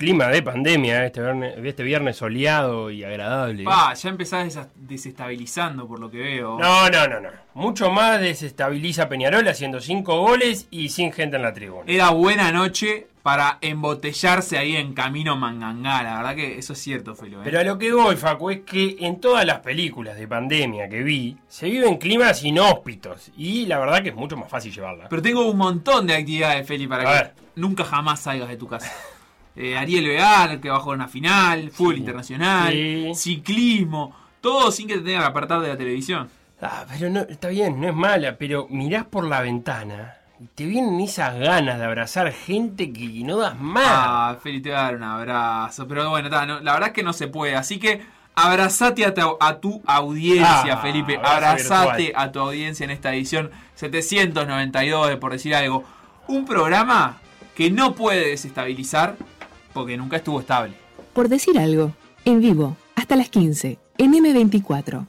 Clima de pandemia este viernes, este viernes soleado y agradable. Pa, ya empezás desestabilizando por lo que veo. No, no, no, no. Mucho más desestabiliza Peñarol haciendo cinco goles y sin gente en la tribuna. Era buena noche para embotellarse ahí en camino Mangangá. La verdad que eso es cierto, Felo. ¿eh? Pero a lo que voy, Facu, es que en todas las películas de pandemia que vi, se viven climas inhóspitos. Y la verdad que es mucho más fácil llevarla. Pero tengo un montón de actividades, Feli, para A que ver. nunca jamás salgas de tu casa. Eh, Ariel Veal, que bajó en una final, fútbol internacional, Sí. ciclismo, todo sin que te tengan que apartar de la televisión. Ah, pero no, está bien, no es mala, pero mirás por la ventana y te vienen esas ganas de abrazar gente que no das más. Ah, Feli, te voy a dar un abrazo. Pero bueno, ta, no, la verdad es que no se puede. Así que abrazate a tu, a tu audiencia, Ah, Felipe. Abrazate virtual. a tu audiencia en esta edición 792 de Por Decir Algo. Un programa que no puede desestabilizar porque nunca estuvo estable. Por decir algo, en vivo, hasta las 15, en M24.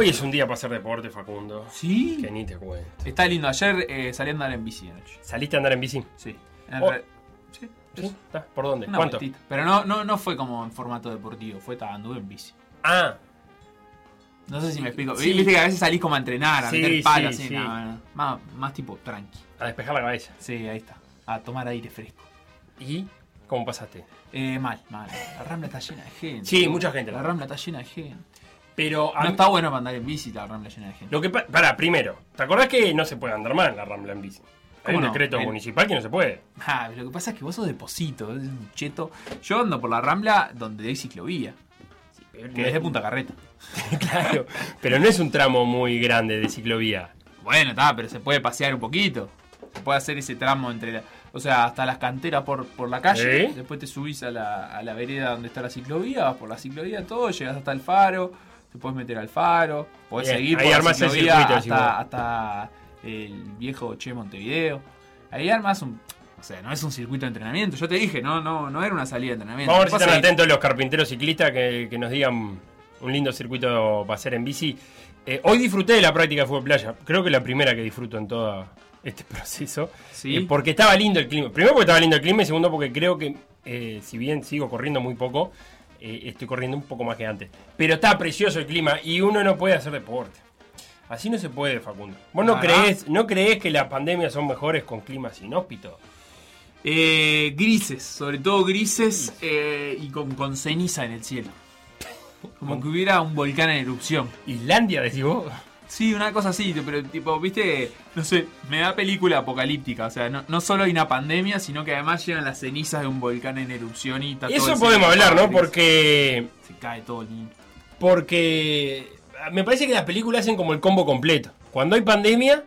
Hoy es un día para hacer deporte, Facundo. ¿Sí? Que ni te cuento. Está lindo. Ayer eh, salí a andar en bici de noche. ¿Saliste a andar en bici? Sí. En Oh. re- sí, ¿Sí? ¿Por dónde? Una ¿Cuánto? vueltita. Pero no, no, no fue como en formato deportivo, fue anduve en bici. Ah, No sé si me explico. Sí. Viste que a veces salís como a entrenar, a Sí, meter sí, sí. no, no. Más, más tipo tranqui. a despejar la cabeza. Sí, ahí está. A tomar aire fresco. ¿Y cómo pasaste? Eh, mal, mal. La Rambla está llena de gente. Sí, mucha gente, La la Rambla está llena de gente. Pero a No mí- está bueno para andar en bici la Rambla llena de gente. Lo que pa- Pará, primero, ¿te acordás que no se puede andar en la Rambla en bici? Hay ¿Cómo un no? decreto municipal que no se puede. Ah, lo que pasa es que vos sos deposito, es un cheto. Yo ando por la Rambla donde hay ciclovía, Pero que es de Punta Carreta. claro, pero no es un tramo muy grande de ciclovía. Bueno, está, pero se puede pasear un poquito. Se puede hacer ese tramo entre la, O sea, hasta las canteras por, por la calle. ¿Sí? Después te subís a la, a la vereda donde está la ciclovía, vas por la ciclovía, todo, llegas hasta el faro, te puedes meter al faro, podés Bien, seguir por la ciclovía circuito, hasta el viejo Che Montevideo. Ahí armas un. O sea, no es un circuito de entrenamiento. Yo te dije, no, no, no era una salida de entrenamiento. Vamos a ver si están atentos los carpinteros ciclistas que, que nos digan un lindo circuito para hacer en bici. Eh, hoy disfruté de la práctica de fútbol playa. Creo que la primera que disfruto en todo este proceso. Sí. Eh, porque estaba lindo el clima. Primero porque estaba lindo el clima y segundo porque creo que, eh, si bien sigo corriendo muy poco, estoy corriendo un poco más que antes. Pero está precioso el clima y uno no puede hacer deporte. Así no se puede, Facundo. ¿Vos no ¿Ah? creés, no creés que las pandemias son mejores con climas inhóspitos? Eh, grises, sobre todo grises eh, y con, con ceniza en el cielo. Como que hubiera un volcán en erupción. ¿Islandia, decís vos? Sí, una cosa así, pero tipo, viste, no sé, me da película apocalíptica. O sea, no, no solo hay una pandemia, sino que además llegan las cenizas de un volcán en erupción y está Eso podemos hablar, ¿no? Porque Se cae todo el mundo. Porque me parece que las películas hacen como el combo completo. Cuando hay pandemia,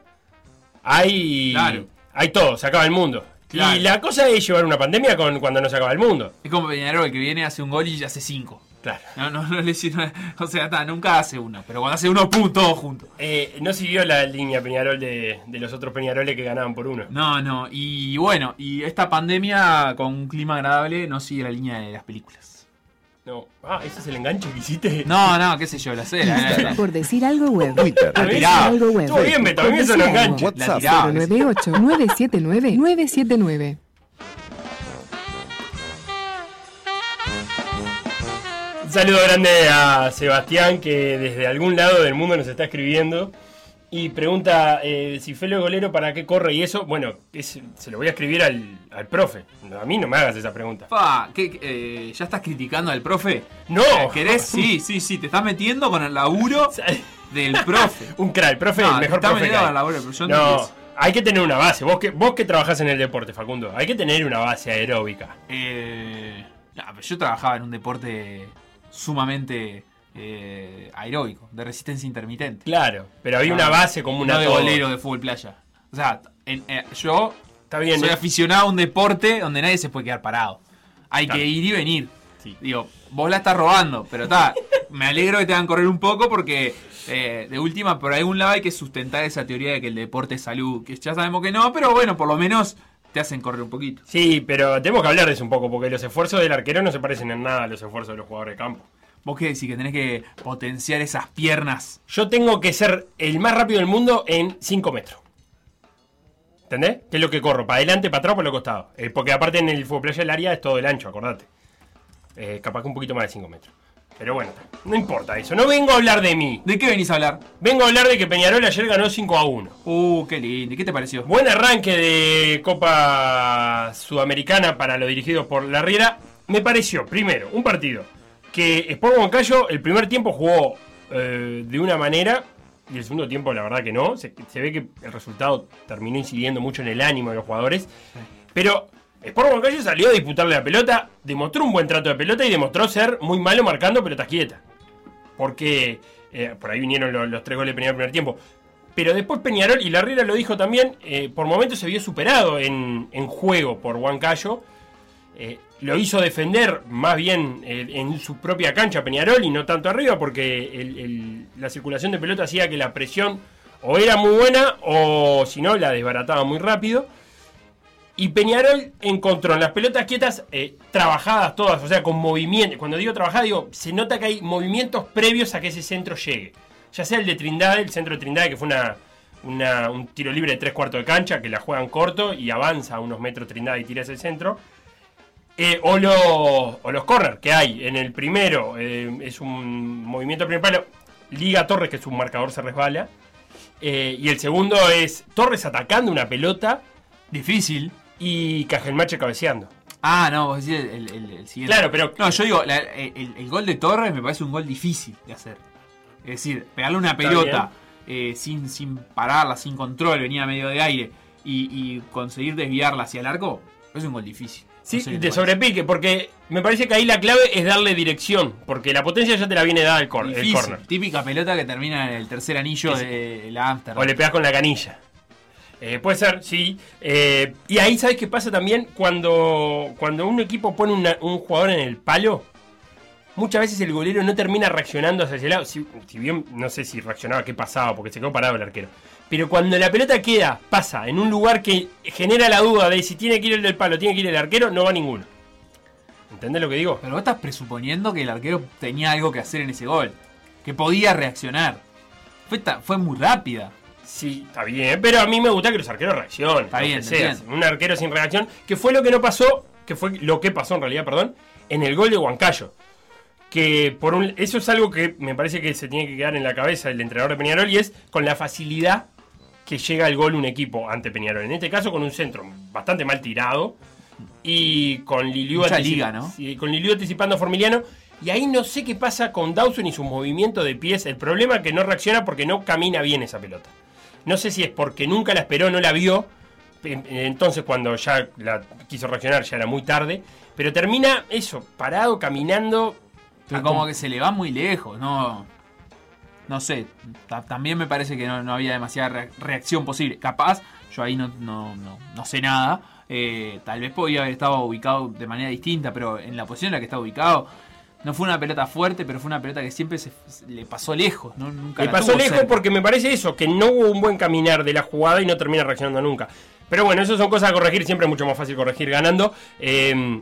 hay, Claro. hay todo, se acaba el mundo. Claro. Y la cosa es llevar una pandemia con cuando no se acaba el mundo. Es como Peñarol que viene, hace un gol y hace cinco. Claro. No, no, no le sirve- O sea, nunca hace uno. Pero cuando hace uno, pum, todos juntos. Eh, no siguió la línea Peñarol de, de los otros Peñaroles que ganaban por uno. No, no. Y bueno, y esta pandemia con un clima agradable no sigue la línea de las películas. No. Ah, ese es el enganche que hiciste. No, no, qué sé yo, la sé. la- la- la- Por decir algo web. Twitter, Por decir tirá. algo web. Estuvo bien, Beto, a mí eso no la WhatsApp. tiraba. 098-979-979. Un saludo grande a Sebastián que desde algún lado del mundo nos está escribiendo y pregunta eh, si Felo es golero para qué corre y eso. Bueno, es- se lo voy a escribir al, al profe. A mí no me hagas esa pregunta. Pa, ¿qué, eh, ¿Ya estás criticando al profe? No. ¿Querés? Sí, sí, sí. Te estás metiendo con el laburo del profe. Un crack, profe, No, el mejor te está profe. que hay. con el laburo, pero yo No, no. hay que tener una base. Vos que, vos que trabajás en el deporte, Facundo, hay que tener una base aeróbica. Eh, no, pero yo trabajaba en un deporte sumamente eh, aeróbico, de resistencia intermitente. Claro, pero había Ah, una base como una no de todo. golero de fútbol playa. O sea, en- eh, yo Está bien, soy ¿no? aficionado a un deporte donde nadie se puede quedar parado. Hay que ir y venir. Sí. Digo, vos la estás robando, pero está. me alegro que te hagan correr un poco porque eh, de última, por algún lado hay que sustentar esa teoría de que el deporte es salud. Que ya sabemos que no, pero bueno, por lo menos te hacen correr un poquito. Sí, pero tenemos que hablar de eso un poco, porque los esfuerzos del arquero no se parecen en nada a los esfuerzos de los jugadores de campo. ¿Vos qué decís? Que tenés que potenciar esas piernas. Yo tengo que ser el más rápido del mundo en 5 metros. ¿Entendés? Que es lo que corro, para adelante, para atrás, por los costados. Eh, porque aparte en el fútbol playa el área es todo el ancho, acordate. Eh, capaz que un poquito más de 5 metros. Pero bueno, no importa eso. No vengo a hablar de mí. ¿De qué venís a hablar? Vengo a hablar de que Peñarol ayer ganó 5 a 1. Uh, qué lindo. ¿Y ¿Qué te pareció? Buen arranque de Copa Sudamericana para los dirigidos por La Riera. Me pareció, primero, un partido que Sport Huancayo el primer tiempo jugó eh, de una manera y el segundo tiempo la verdad que no. Se, se ve que el resultado terminó incidiendo mucho en el ánimo de los jugadores. Pero Sport Huancayo salió a disputarle la pelota, demostró un buen trato de pelota y demostró ser muy malo marcando pelotas quietas. Porque eh, por ahí vinieron los, los tres goles de Peñarol en el primer tiempo. Pero después Peñarol, y Larriera lo dijo también, eh, por momentos se vio superado en, en juego por Huancayo. Eh, lo hizo defender más bien eh, en su propia cancha Peñarol y no tanto arriba porque la circulación de pelota hacía que la presión o era muy buena o si no la desbarataba muy rápido. Y Peñarol encontró en las pelotas quietas eh, trabajadas todas, o sea, con movimiento. Cuando digo trabajadas, digo, se nota que hay movimientos previos a que ese centro llegue. Ya sea el de Trindade, el centro de Trindade, que fue una, un tiro libre de tres cuartos de cancha, que la juegan corto y avanza unos metros Trindade y tira ese centro. Eh, o, los, o los corners que hay. En el primero eh, es un movimiento primer palo. Liga Torres, que es un marcador, se resbala. Eh, y el segundo es Torres atacando una pelota Difícil. y Cajelmache cabeceando. Ah, no, vos decís el, el- el siguiente. Claro, pero- No, yo digo, la- el, el gol de Torres me parece un gol difícil de hacer. Es decir, pegarle una pelota eh, sin, sin pararla, sin control, venía medio de aire y, y conseguir desviarla hacia el arco, es un gol difícil. Sí, No sé de sobrepique, porque me parece que ahí la clave es darle dirección, porque la potencia ya te la viene dada el, cor- el Difícil. corner. Típica pelota que termina en el tercer anillo sí. de la Amsterdam. O le pegas con la canilla. Eh, puede ser, sí. Eh, y ahí, ¿sabes qué pasa también? Cuando, cuando un equipo pone una- un jugador en el palo, muchas veces el golero no termina reaccionando hacia ese lado. Si, si bien, no sé si reaccionaba, qué pasaba, porque se quedó parado el arquero. Pero cuando la pelota queda, pasa en un lugar que genera la duda de si tiene que ir el del palo, tiene que ir el arquero, no va ninguno. ¿Entendés lo que digo? Pero vos estás presuponiendo que el arquero tenía algo que hacer en ese gol. Que podía reaccionar. Fue, fue muy rápida. Sí, está bien, pero a mí me gusta que los arqueros reaccionen. Está bien. Un arquero sin reacción, que fue lo que no pasó, que fue lo que pasó en realidad, perdón, en el gol de Huancayo. Que por un, eso es algo que me parece que se tiene que quedar en la cabeza del entrenador de Peñarol y es con la facilidad que llega el gol un equipo ante Peñarol. En este caso con un centro bastante mal tirado y con Liliu, Mucha antici- liga, ¿no? sí, con Liliu anticipando a Formiliano. Y ahí no sé qué pasa con Dawson y su movimiento de pies. El problema es que no reacciona porque no camina bien esa pelota. No sé si es porque nunca la esperó, no la vio. en- Entonces cuando ya la quiso reaccionar ya era muy tarde. Pero termina eso, parado, caminando. Pero como- que se le va muy lejos, no. No sé. ta- También me parece que no, no había demasiada re- reacción posible. Capaz, yo ahí no, no, no, no sé nada. Eh, tal vez podía haber estado ubicado de manera distinta, pero en la posición en la que está ubicado, no fue una pelota fuerte, pero fue una pelota que siempre se, se le pasó lejos. ¿no? Nunca Le pasó lejos cerca. porque me parece eso, que no hubo un buen caminar de la jugada y no termina reaccionando nunca. Pero bueno, eso son cosas a corregir, siempre es mucho más fácil corregir ganando. Eh,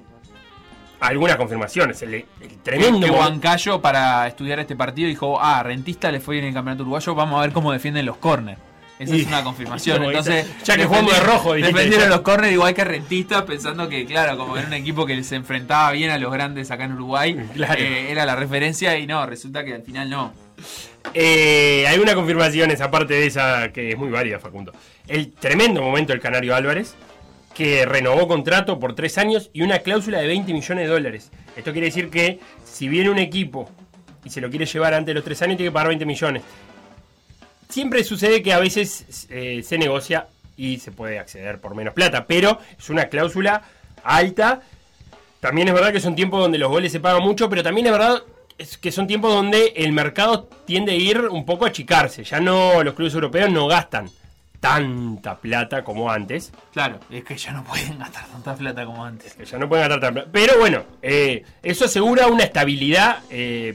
algunas confirmaciones, el, el tremendo... que Huancayo para estudiar este partido dijo, ah, Rentista le fue bien en el campeonato uruguayo, vamos a ver cómo defienden los corners. Esa Y- es una confirmación. Entonces, ya que jugamos de rojo, defendieron los corners igual que Rentistas, pensando que, claro, como era un equipo que se enfrentaba bien a los grandes acá en Uruguay, Claro. eh, era la referencia y no, resulta que al final no. Eh, hay una confirmación, aparte de esa que es muy válida, Facundo. El tremendo momento del Canario Álvarez, que renovó contrato por tres años y una cláusula de 20 millones de dólares. Esto quiere decir que si viene un equipo y se lo quiere llevar antes de los tres años, tiene que pagar 20 millones. Siempre sucede que a veces eh, se negocia y se puede acceder por menos plata, pero es una cláusula alta. También es verdad que son tiempos donde los goles se pagan mucho, pero también es verdad que son tiempos donde el mercado tiende a ir un poco a achicarse. Ya no, los clubes europeos no gastan tanta plata como antes. Claro, es que ya no pueden gastar tanta plata como antes. Que ya no pueden gastar tanta plata. Pero bueno, eh, eso asegura una estabilidad eh,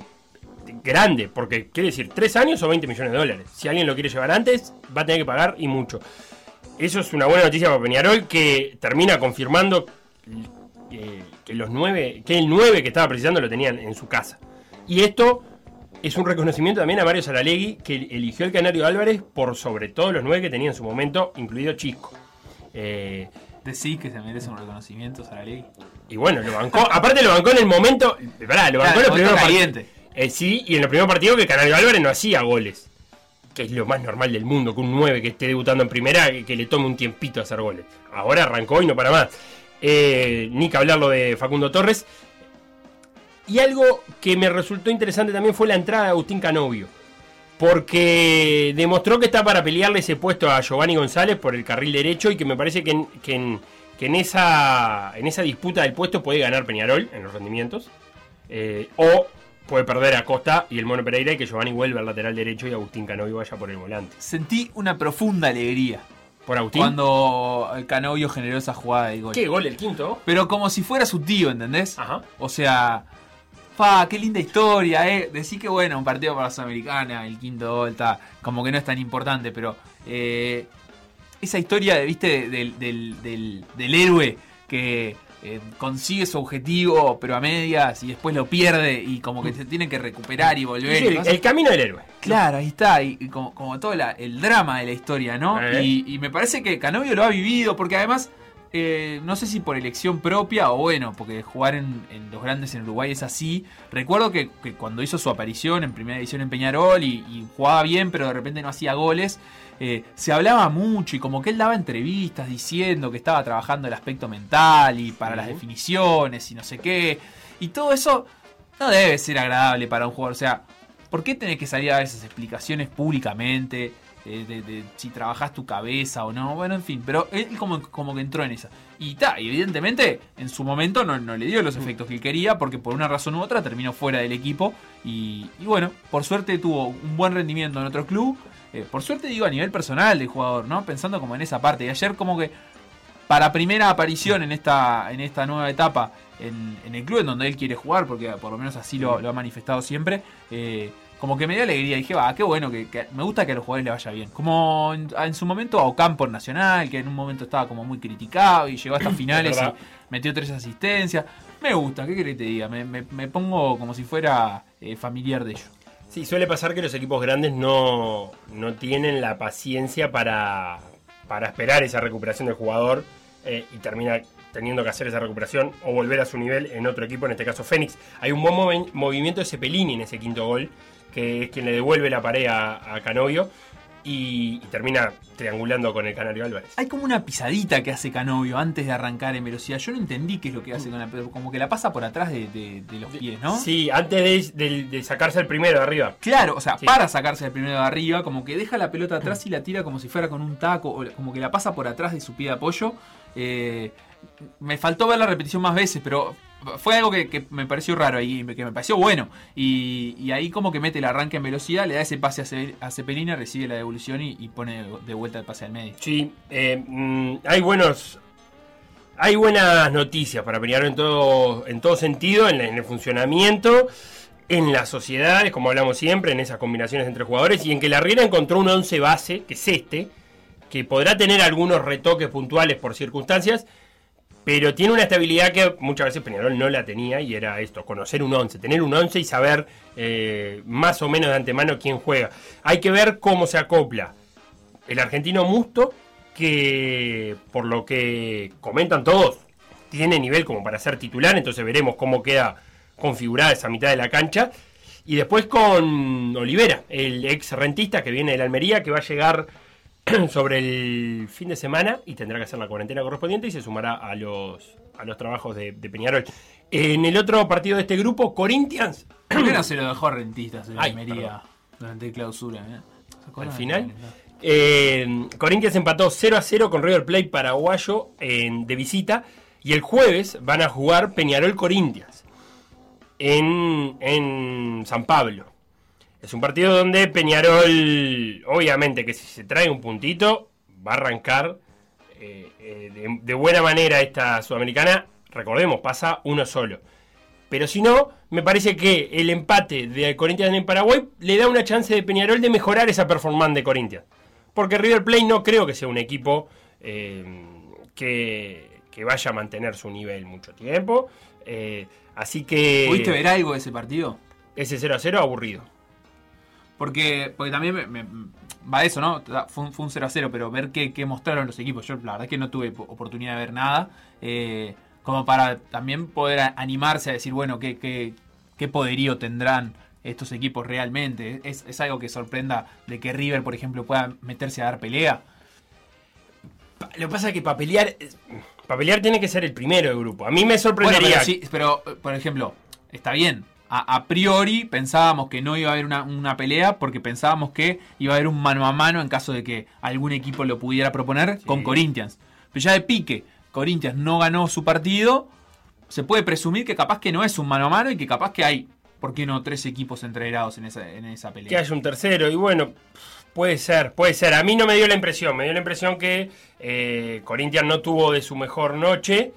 grande. Porque quiere decir, tres años o 20 millones de dólares. Si alguien lo quiere llevar antes, va a tener que pagar y mucho. Eso es una buena noticia para Peñarol que termina confirmando eh, que los nueve, que el 9 que estaba precisando lo tenían en su casa. Y esto es un reconocimiento también a Mario Saralegui, que eligió el Canario Álvarez por sobre todo los nueve que tenía en su momento, incluido Chisco. Eh, Decís que se merece un reconocimiento, Saralegui. y bueno, lo bancó. aparte lo bancó en el momento. Pará, lo bancó Claro, en los primeros caliente. partidos. Eh, sí, y en los primeros partidos que Canario Álvarez no hacía goles. Que es lo más normal del mundo, que un 9 que esté debutando en primera, que, que le tome un tiempito a hacer goles. Ahora arrancó y no para más. Eh, ni que hablar lo de Facundo Torres. Y algo que me resultó interesante también fue la entrada de Agustín Canovio. Porque demostró que está para pelearle ese puesto a Giovanni González por el carril derecho y que me parece que en, que en- que en esa, en esa disputa del puesto puede ganar Peñarol en los rendimientos. Eh, o puede perder a Costa y el Mono Pereira y que Giovanni vuelva al lateral derecho y Agustín Canovio vaya por el volante. Sentí una profunda alegría Por Agustín. cuando Canovio generó esa jugada de gol. ¿Qué gol el quinto? Pero como si fuera su tío, ¿entendés? Ajá. O sea, fa, qué linda historia, ¿eh? Decir que bueno, un partido para la Sudamericana, el quinto gol, está, como que no es tan importante, pero eh, esa historia, ¿viste? Del, del, del, del héroe que eh, consigue su objetivo, pero a medias, y después lo pierde, y como que se tiene que recuperar y volver. Sí, el, el camino del héroe. Claro, ahí está, y, y como, como todo la- el drama de la historia, ¿no? Eh. Y, y me parece que Canovio lo ha vivido, porque además, eh, no sé si por elección propia o bueno, porque jugar en, en los grandes en Uruguay es así. Recuerdo que, que cuando hizo su aparición en primera edición en Peñarol y, y jugaba bien, pero de repente no hacía goles, eh, se hablaba mucho y como que él daba entrevistas diciendo que estaba trabajando el aspecto mental y para las definiciones y no sé qué. Y todo eso no debe ser agradable para un jugador. O sea, ¿por qué tenés que salir a dar esas explicaciones públicamente? De, de si trabajás tu cabeza o no. Bueno, en fin, pero él como, como que entró en esa. Y ta, evidentemente, en su momento no, no le dio los efectos que él quería, porque por una razón u otra terminó fuera del equipo. Y, y bueno, por suerte tuvo un buen rendimiento en otro club. Eh, por suerte digo a nivel personal del jugador, ¿no? Pensando como en esa parte. Y ayer como que para primera aparición en esta, en esta nueva etapa en, en el club en donde él quiere jugar, porque por lo menos así lo, lo ha manifestado siempre, eh, como que me dio alegría. Dije, va, qué bueno, que, que me gusta que a los jugadores le vaya bien. Como en, en su momento a Ocampo en Nacional, que en un momento estaba como muy criticado y llegó hasta finales y metió tres asistencias. Me gusta, ¿qué querés que te diga? Me, me- me pongo como si fuera eh, familiar de ellos. Sí, suele pasar que los equipos grandes no, no tienen la paciencia para, para esperar esa recuperación del jugador eh, y termina teniendo que hacer esa recuperación o volver a su nivel en otro equipo, en este caso Fénix. Hay un buen movi- movimiento de Cepelini en ese quinto gol, que es quien le devuelve la pared a, a Canovio y, y termina triangulando con el Canario Álvarez. Hay como una pisadita que hace Canovio antes de arrancar en velocidad. Yo no entendí qué es lo que hace con la pelota, como que la pasa por atrás de, de- de los pies, ¿no? Sí, antes de, de- de sacarse el primero de arriba. Claro, o sea, Sí. para sacarse el primero de arriba, como que deja la pelota atrás y la tira como si fuera con un taco, o como que la pasa por atrás de su pie de apoyo. Eh, me faltó ver la repetición más veces, pero fue algo que, me pareció raro y que me pareció bueno. Y, y ahí como que mete el arranque en velocidad, le da ese pase a, Ce- a Cepelina, recibe la devolución y, pone de vuelta el pase al medio. Sí, eh, mm, hay buenos. Hay buenas noticias para Peñarol en todo, en todo sentido, en, en el funcionamiento, en las sociedades, como hablamos siempre, en esas combinaciones entre jugadores, y en que la Riera encontró un 11 base, que es este, que podrá tener algunos retoques puntuales por circunstancias, pero tiene una estabilidad que muchas veces Peñarol no la tenía, y era esto, conocer un 11, tener un 11 y saber eh, más o menos de antemano quién juega. Hay que ver cómo se acopla el argentino Musto, que por lo que comentan todos, tiene nivel como para ser titular, entonces veremos cómo queda configurada esa mitad de la cancha. Y después con Olivera, el ex rentista que viene de la Almería, que va a llegar sobre el fin de semana y tendrá que hacer la cuarentena correspondiente y se sumará a los, a los trabajos de, de Peñarol. En el otro partido de este grupo, Corinthians, ¿Por qué no se lo dejó a rentistas en Almería durante clausura? eh? ¿Se al final. Eh, Corinthians empató 0 a 0 con River Plate paraguayo en- de visita. Y el jueves van a jugar Peñarol Corinthians en, en San Pablo. Es un partido donde Peñarol, obviamente que si se trae un puntito, va a arrancar eh, eh, de, de buena manera esta sudamericana. Recordemos, pasa uno solo. Pero si no, me parece que el empate de Corinthians en Paraguay le da una chance de Peñarol de mejorar esa performance de Corinthians. Porque River Plate no creo que sea un equipo eh, que, que vaya a mantener su nivel mucho tiempo. Así que ¿Pudiste ver algo de ese partido? ese 0 a 0 aburrido. Porque, porque también me, me- va eso, ¿no? Fue un, fue un 0 a 0, pero ver qué, qué mostraron los equipos. Yo la verdad es que no tuve po- oportunidad de ver nada. eh, como para también poder animarse a decir, bueno, qué, qué, qué poderío tendrán estos equipos realmente. Es, es algo que sorprenda de que River, por ejemplo, pueda meterse a dar pelea. Lo que pasa es que para pelear, para pelear tiene que ser el primero del grupo. A mí me Bueno, sorprendería. pero, sí, pero, eh, por ejemplo, está bien. A, a priori pensábamos que no iba a haber una, una pelea porque pensábamos que iba a haber un mano a mano en caso de que algún equipo lo pudiera proponer con Corinthians. Pero ya de pique, Corinthians no ganó su partido, se puede presumir que capaz que no es un mano a mano y que capaz que hay, ¿por qué no? Tres equipos entreverados en esa, en esa pelea. que haya un tercero. Y bueno, puede ser, puede ser. A mí no me dio la impresión. Me dio la impresión que eh, Corinthians no tuvo de su mejor noche.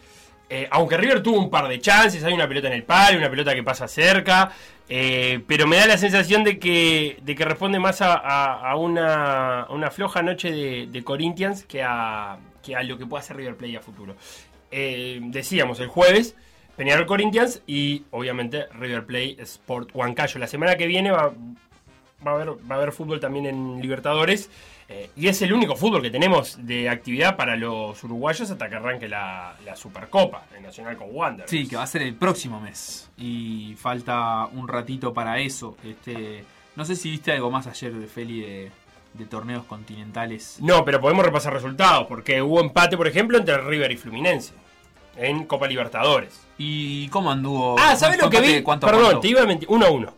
Eh, aunque River tuvo un par de chances, hay una pelota en el palo, una pelota que pasa cerca. eh, pero me da la sensación de que, de que responde más a, una, una floja noche de, de Corinthians que a, que a lo que pueda hacer River Play a futuro. Eh, decíamos el jueves, Peñarol Corinthians y obviamente River Play Sport Huancayo. La semana que viene va, va a haber, va a haber fútbol también en Libertadores. Eh, y es el único fútbol que tenemos de actividad para los uruguayos hasta que arranque la, la Supercopa, el Nacional con Wander. Sí, que va a ser el próximo mes. Y falta un ratito para eso. Este, no sé si viste algo más ayer de Feli de, de torneos continentales. No, pero podemos repasar resultados, porque hubo empate, por ejemplo, entre River y Fluminense en Copa Libertadores. ¿Y cómo anduvo? Ah, ¿sabes lo que vi? cuánto Perdón, aportó. te iba a mentir. 1 a 1.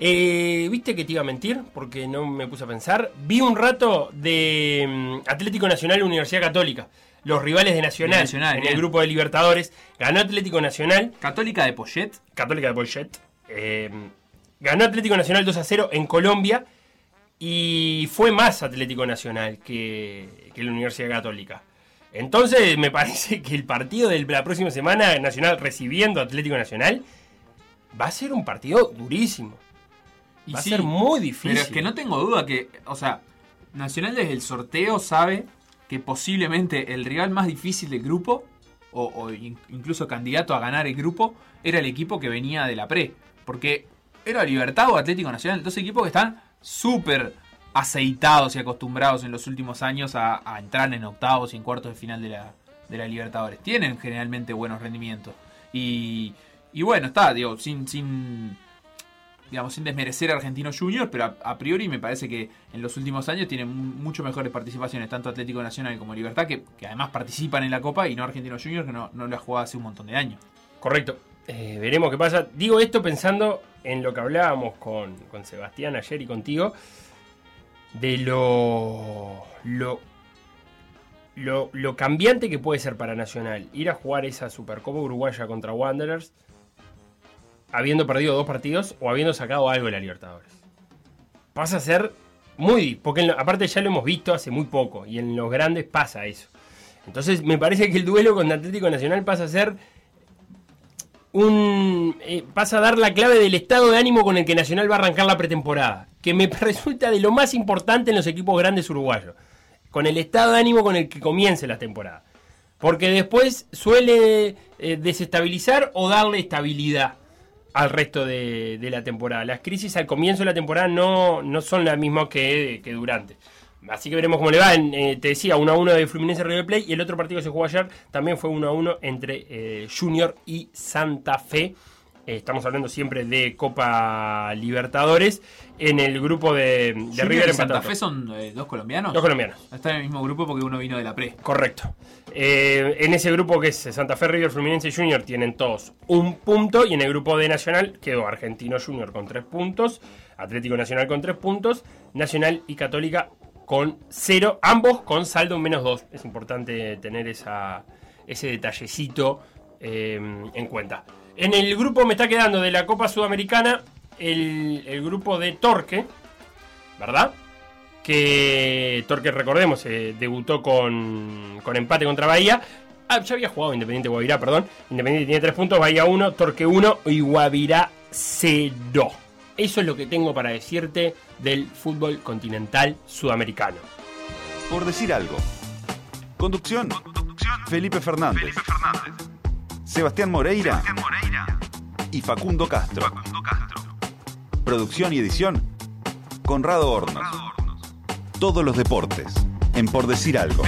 Eh, ¿Viste que te iba a mentir? Porque no me puse a pensar. Vi un rato de mm, Atlético Nacional y Universidad Católica. Los rivales de Nacional, De Nacional, en bien. el grupo de Libertadores. Ganó Atlético Nacional, Católica de Poyet. Católica de Poyet. eh, ganó Atlético Nacional 2 a 0 en Colombia. Y fue más Atlético Nacional que, que la Universidad Católica. Entonces me parece que el partido de la próxima semana, Nacional recibiendo Atlético Nacional, va a ser un partido durísimo. Y Va a sí, ser muy difícil. Pero es que no tengo duda que, o sea, Nacional desde el sorteo sabe que posiblemente el rival más difícil del grupo, o, o in- incluso candidato a ganar el grupo, era el equipo que venía de la pre. Porque era Libertad o Atlético Nacional, dos equipos que están súper aceitados y acostumbrados en los últimos años a, a entrar en octavos y en cuartos de final de la, de la Libertadores. Tienen generalmente buenos rendimientos. Y, y bueno, está, digo, sin, sin, digamos, sin desmerecer a Argentinos Juniors, pero a, priori me parece que en los últimos años tienen mu- mucho mejores participaciones, tanto Atlético Nacional como Libertad, que, que además participan en la Copa, y no Argentinos Juniors, que no, no la jugado hace un montón de años. Correcto. Eh, veremos qué pasa. Digo esto pensando en lo que hablábamos con, con Sebastián ayer y contigo. De lo, lo, lo, lo cambiante que puede ser para Nacional ir a jugar esa Supercopa Uruguaya contra Wanderers habiendo perdido dos partidos o habiendo sacado algo de la Libertadores. Pasa a ser muy. Porque en aparte ya lo hemos visto hace muy poco. Y en los grandes pasa eso. Entonces me parece que el duelo con Atlético Nacional pasa a ser. Un, eh, pasa a dar la clave del estado de ánimo con el que Nacional va a arrancar la pretemporada. Que me resulta de lo más importante en los equipos grandes uruguayos. Con el estado de ánimo con el que comience la temporada. Porque después suele eh, desestabilizar o darle estabilidad al resto de, de la temporada. Las crisis al comienzo de la temporada no, no son las mismas que, que durante. Así que veremos cómo le va. Eh, te decía, 1 a 1 de Fluminense River Plate. Y el otro partido que se jugó ayer también fue 1 a 1 entre eh, Junior y Santa Fe. Eh, estamos hablando siempre de Copa Libertadores. En el grupo de, River y Santa. Fe son eh, dos colombianos. Los colombianos. Está en el mismo grupo porque uno vino de la pre. Correcto. Eh, en ese grupo que es Santa Fe, River, Fluminense y Junior tienen todos un punto. Y en el grupo de Nacional quedó Argentino Junior con tres puntos, Atlético Nacional con tres puntos, Nacional y Católica con cero, ambos con saldo en menos dos. Es importante tener esa, ese detallecito eh, en cuenta. En el grupo me está quedando de la Copa Sudamericana el, el grupo de Torque, ¿verdad? que Torque, recordemos, eh, debutó con, con empate contra Bahía. Ah, ya había jugado Independiente Guavirá, perdón. Independiente tiene 3 puntos, Bahía 1, Torque 1 y Guavirá 0. Eso es lo que tengo para decirte del fútbol continental sudamericano. Por decir algo. Conducción. Felipe Fernández. Sebastián Moreira. Y Facundo Castro. Producción y edición. Conrado Hornos. Todos los deportes. En Por decir algo.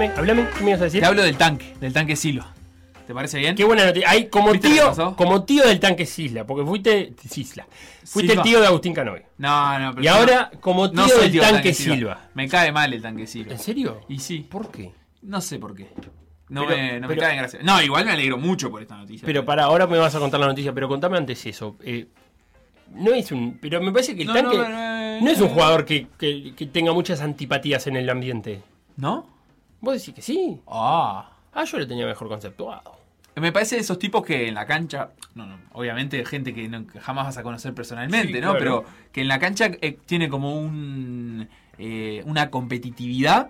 Háblame, háblame, ¿qué me ibas a decir? Te hablo del tanque, del tanque Silo. ¿Te parece bien? Qué buena noticia. Como ¿Viste lo que tío, como tío del tanque Sisla, porque fuiste Sisla. Fuiste Silva. el tío de Agustín Canovi. No, no, pero Y ahora, como tío no del tío tanque Silva. Me cae mal el tanque Silva. ¿En serio? Y sí. ¿Por qué? No sé por qué. No, Pero- me, no pero- me cae en gracia. No, igual me alegro mucho por esta noticia. Pero para ahora me vas a contar la noticia, pero contame antes eso. Eh, no es un. Pero me parece que el No, tanque. no, es un jugador que, que- que tenga muchas antipatías en el ambiente. ¿No? Vos decís que sí. Ah. Ah, yo lo tenía mejor conceptuado. Me parece de esos tipos que en la cancha, no, no, obviamente gente que, no- jamás vas a conocer personalmente, Sí, ¿no? claro. Pero que en la cancha eh, tiene como un eh, una competitividad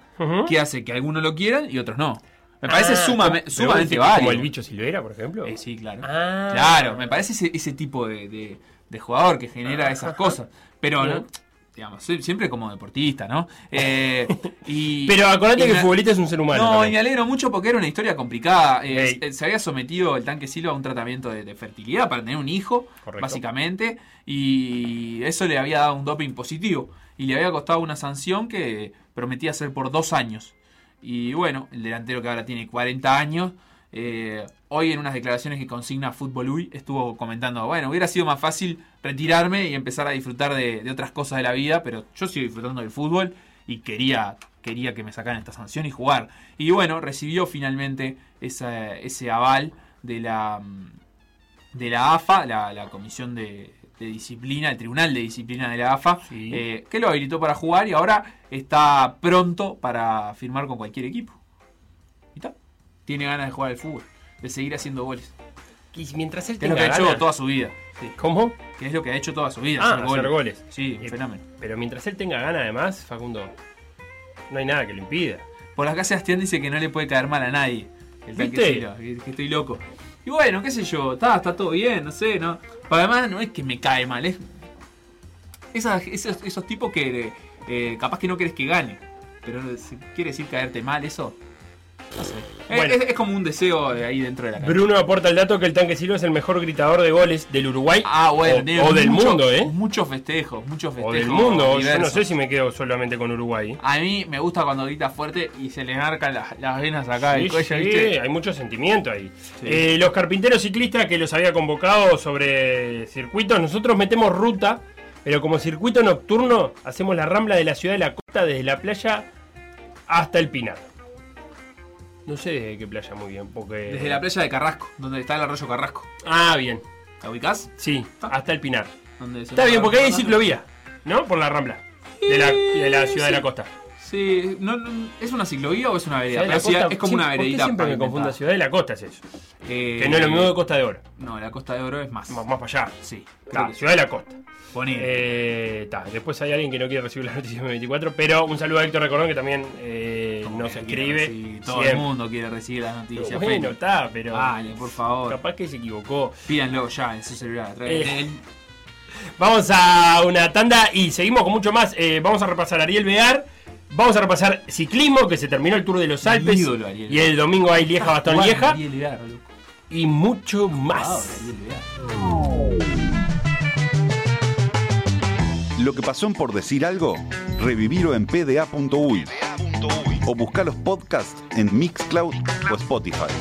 que hace que algunos lo quieran y otros no. Me parece Ah, sumame- pero sumamente válido. Como el bicho Silvera, por ejemplo. Eh, sí, claro. Ah. Claro, me parece ese, ese tipo de, de- de jugador que genera esas cosas. Pero. Digamos, siempre como deportista, ¿no? Eh, y, Pero acordate y que el futbolista es un ser humano. No, y me alegro mucho porque era una historia complicada. Eh, eh, se había sometido el tanque Silva a un tratamiento de, de fertilidad para tener un hijo, Correcto. básicamente, y eso le había dado un doping positivo. Y le había costado una sanción que prometía ser por dos años. Y bueno, el delantero que ahora tiene 40 años, eh, hoy en unas declaraciones que consigna Fútbol Uy, estuvo comentando, bueno, hubiera sido más fácil retirarme y empezar a disfrutar de, de otras cosas de la vida, pero yo sigo disfrutando del fútbol y quería, quería que me sacaran esta sanción y jugar. Y bueno, recibió finalmente esa- ese aval de la, de la AFA, la, la Comisión de, de Disciplina, el Tribunal de Disciplina de la AFA, Sí. eh, que lo habilitó para jugar y ahora está pronto para firmar con cualquier equipo. Y está. Tiene ganas de jugar al fútbol, de seguir haciendo goles. Y mientras él Que es lo tenga que ha hecho toda su vida. Sí, ¿Cómo? que es lo que ha hecho toda su vida. Ah, hacer goles. Sí, un Eh, fenómeno. Pero mientras él tenga ganas, además, Facundo, no hay nada que lo impida. Por acá Sebastián dice que no le puede caer mal a nadie. El ¿Viste? Que, que estoy loco. Y bueno, qué sé yo, está, está todo bien, no sé, ¿no? Pero además no es que me cae mal, es. esas- esos, esos tipos que eh, capaz que no querés que gane. Pero si quiere decir caerte mal, eso. No sé. Es- Bueno. Es, es como un deseo de ahí dentro de la cancha. Bruno aporta el dato que el tanque Silva es el mejor gritador de goles del Uruguay Ah, bueno, o, o del mucho- mundo, ¿eh? Muchos festejos, muchos O festejos. del mundo. Yo no diversos. sé si me quedo solamente con Uruguay. A mí me gusta cuando grita fuerte y se le marcan las, las venas acá Sí, del cuello, sí, ¿viste? hay mucho sentimiento ahí. Sí. Eh, los carpinteros ciclistas que los había convocado sobre circuitos, nosotros metemos ruta, pero como circuito nocturno hacemos la rambla de la ciudad de la costa desde la playa hasta el Pinar. No sé desde qué playa muy bien, porque... Desde la playa de Carrasco, donde está el arroyo Carrasco. Ah, bien. ¿La ubicás? Sí, hasta el Pinar. Está bien, porque hay ciclovía, ¿no? Por la Rambla. De la, de la ciudad de la costa. Sí, no, no- ¿es una ciclovía o es una vereda? De la Pero es como una ¿por qué veredita. siempre me confundo Ciudad de la Costa es eso. Eh, Que no es lo mismo que Costa de Oro. No, la Costa de Oro es más. Más, más para allá. Sí, creo Claro, que sí. Ciudad de la Costa. Ponele. Eh, ta, después hay alguien que no quiere recibir las noticias de 24, pero un saludo a Héctor Recordón que también eh, nos que escribe. recibir- Todo siempre. el mundo quiere recibir las noticias. Bueno, Feli. está, pero Vale, por favor. capaz que se equivocó. Pídanlo ya en su celular. a Eh. Vamos a una tanda y seguimos con mucho más. Eh, vamos a repasar Ariel Bear. Vamos a repasar ciclismo, que se terminó el Tour de los Alpes. ídolo, Ariel y el domingo hay Lieja, Bastón Juan Lieja. Ariel. Y mucho Wow, más. Lo que pasó por decir algo, revivirlo en pda.uy o buscar los podcasts en Mixcloud o Spotify.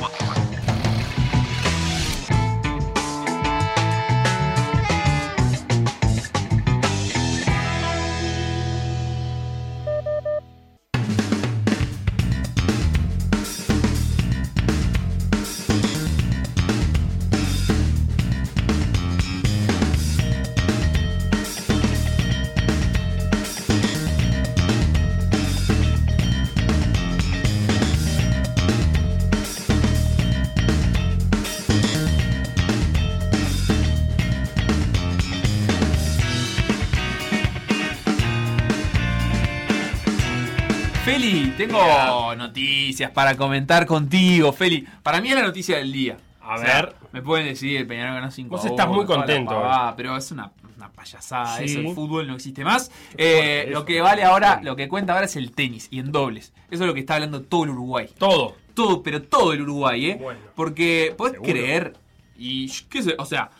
Noticias para comentar contigo, Feli. Para mí es la noticia del día. A ver. Me pueden decir, el Peñarol ganó 5 Vos estás muy contento, pero es una, una payasada. Sí. Eso, el fútbol no existe más. Eh, eso. lo que vale ahora, lo que cuenta ahora es el tenis y en dobles. Eso es lo que está hablando todo el Uruguay. Todo. Todo, pero todo el Uruguay, ¿eh? Bueno. Porque podés Seguro. creer, y qué sé, o sea,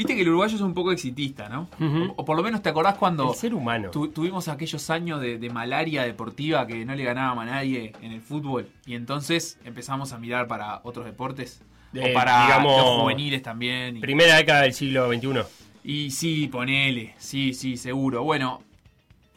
viste que el uruguayo es un poco exitista, ¿no? O, o por lo menos te acordás cuando El ser humano. tu- tuvimos aquellos años de, de malaria deportiva que no le ganábamos a nadie en el fútbol y entonces empezamos a mirar para otros deportes. Eh, o para digamos, los juveniles también. Y, Primera década del siglo XXI. y sí, ponele, sí, sí, seguro. Bueno,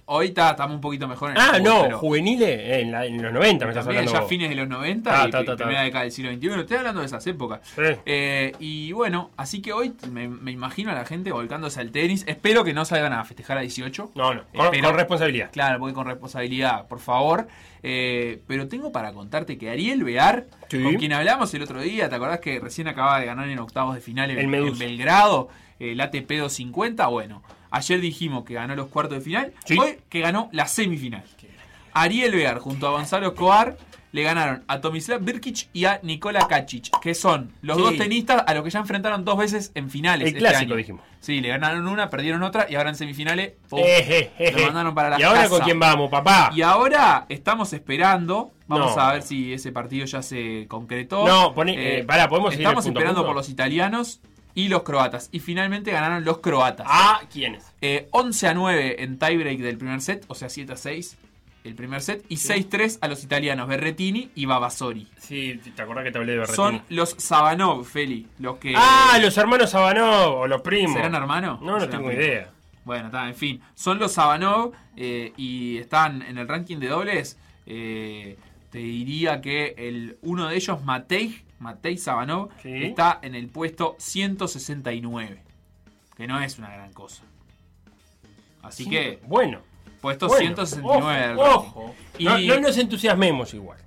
ahorita estamos un poquito mejor en el Ah, fútbol, no, pero- juveniles en, la- en los 90 me estás hablando. ya fines de los 90 Ta, ta, ta, primera década del siglo XXI. Estoy hablando de esas épocas. Eh, y bueno, así que hoy me, me imagino a la gente volcándose al tenis. Espero que no salgan a festejar a 18. No, no, con, Espero- con responsabilidad. Claro, voy con responsabilidad, por favor. Eh, pero tengo para contarte que Ariel Bear, Sí. con quien hablamos el otro día, ¿te acordás que recién acaba de ganar en octavos de final en Belgrado? El ATP 250. Bueno, ayer dijimos que ganó los cuartos de final. Sí. Hoy que ganó la semifinal. Ariel Bear junto a Gonzalo Escobar le ganaron a Tomislav Birkic y a Nikola Kacic, que son los Sí. dos tenistas a los que ya enfrentaron dos veces en finales. El este clásico, año. dijimos. Sí, le ganaron una, perdieron otra y ahora en semifinales. Eh, eh, eh, Lo mandaron para la ¿Y ahora casa. con quién vamos, papá? Y ahora estamos esperando. Vamos No. a ver si ese partido ya se concretó. No, poné- eh, pará, podemos ir Estamos punto esperando punto? por los italianos y los croatas. Y finalmente ganaron los croatas. Ah, ¿quiénes? Eh, 11 a 9 en tiebreak del primer set, o sea, 7 a 6 el primer set. Y 6-3 a los italianos Berretini y Babasori. Sí, te acordás que te hablé de Berretini. Son los Sabanov, Feli, los que... Ah, los hermanos Sabanov o los primos. ¿Serán hermanos? No, no ¿Serán tengo primos? idea. Bueno, está, en fin. Son los Sabanov eh, y están en el ranking de dobles. eh, te diría que el uno de ellos, Matej, Matej Sabanov, Sí. está en el puesto 169. Que no es una gran cosa. Así que, Bueno. puesto bueno, 169 del Ojo. Y- No, no nos entusiasmemos igual.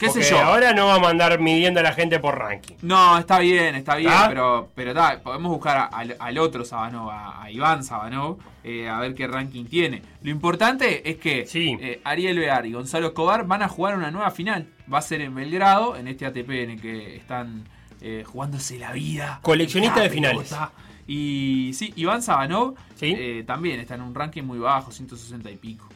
¿Qué sé Porque yo? Ahora no vamos a andar midiendo a la gente por ranking. No, está bien, está bien, pero, pero ta, podemos buscar a- al, al otro Sabanov, a, a Iván Sabanov, eh, a ver qué ranking tiene. Lo importante es que Sí. eh, Ariel Bear y Gonzalo Escobar van a jugar una nueva final. Va a ser en Belgrado, en este ATP en el que están eh, jugándose la vida. Coleccionista La de finales. Y sí, Iván Sabanov Sí. también está en un ranking muy bajo, 160 y pico.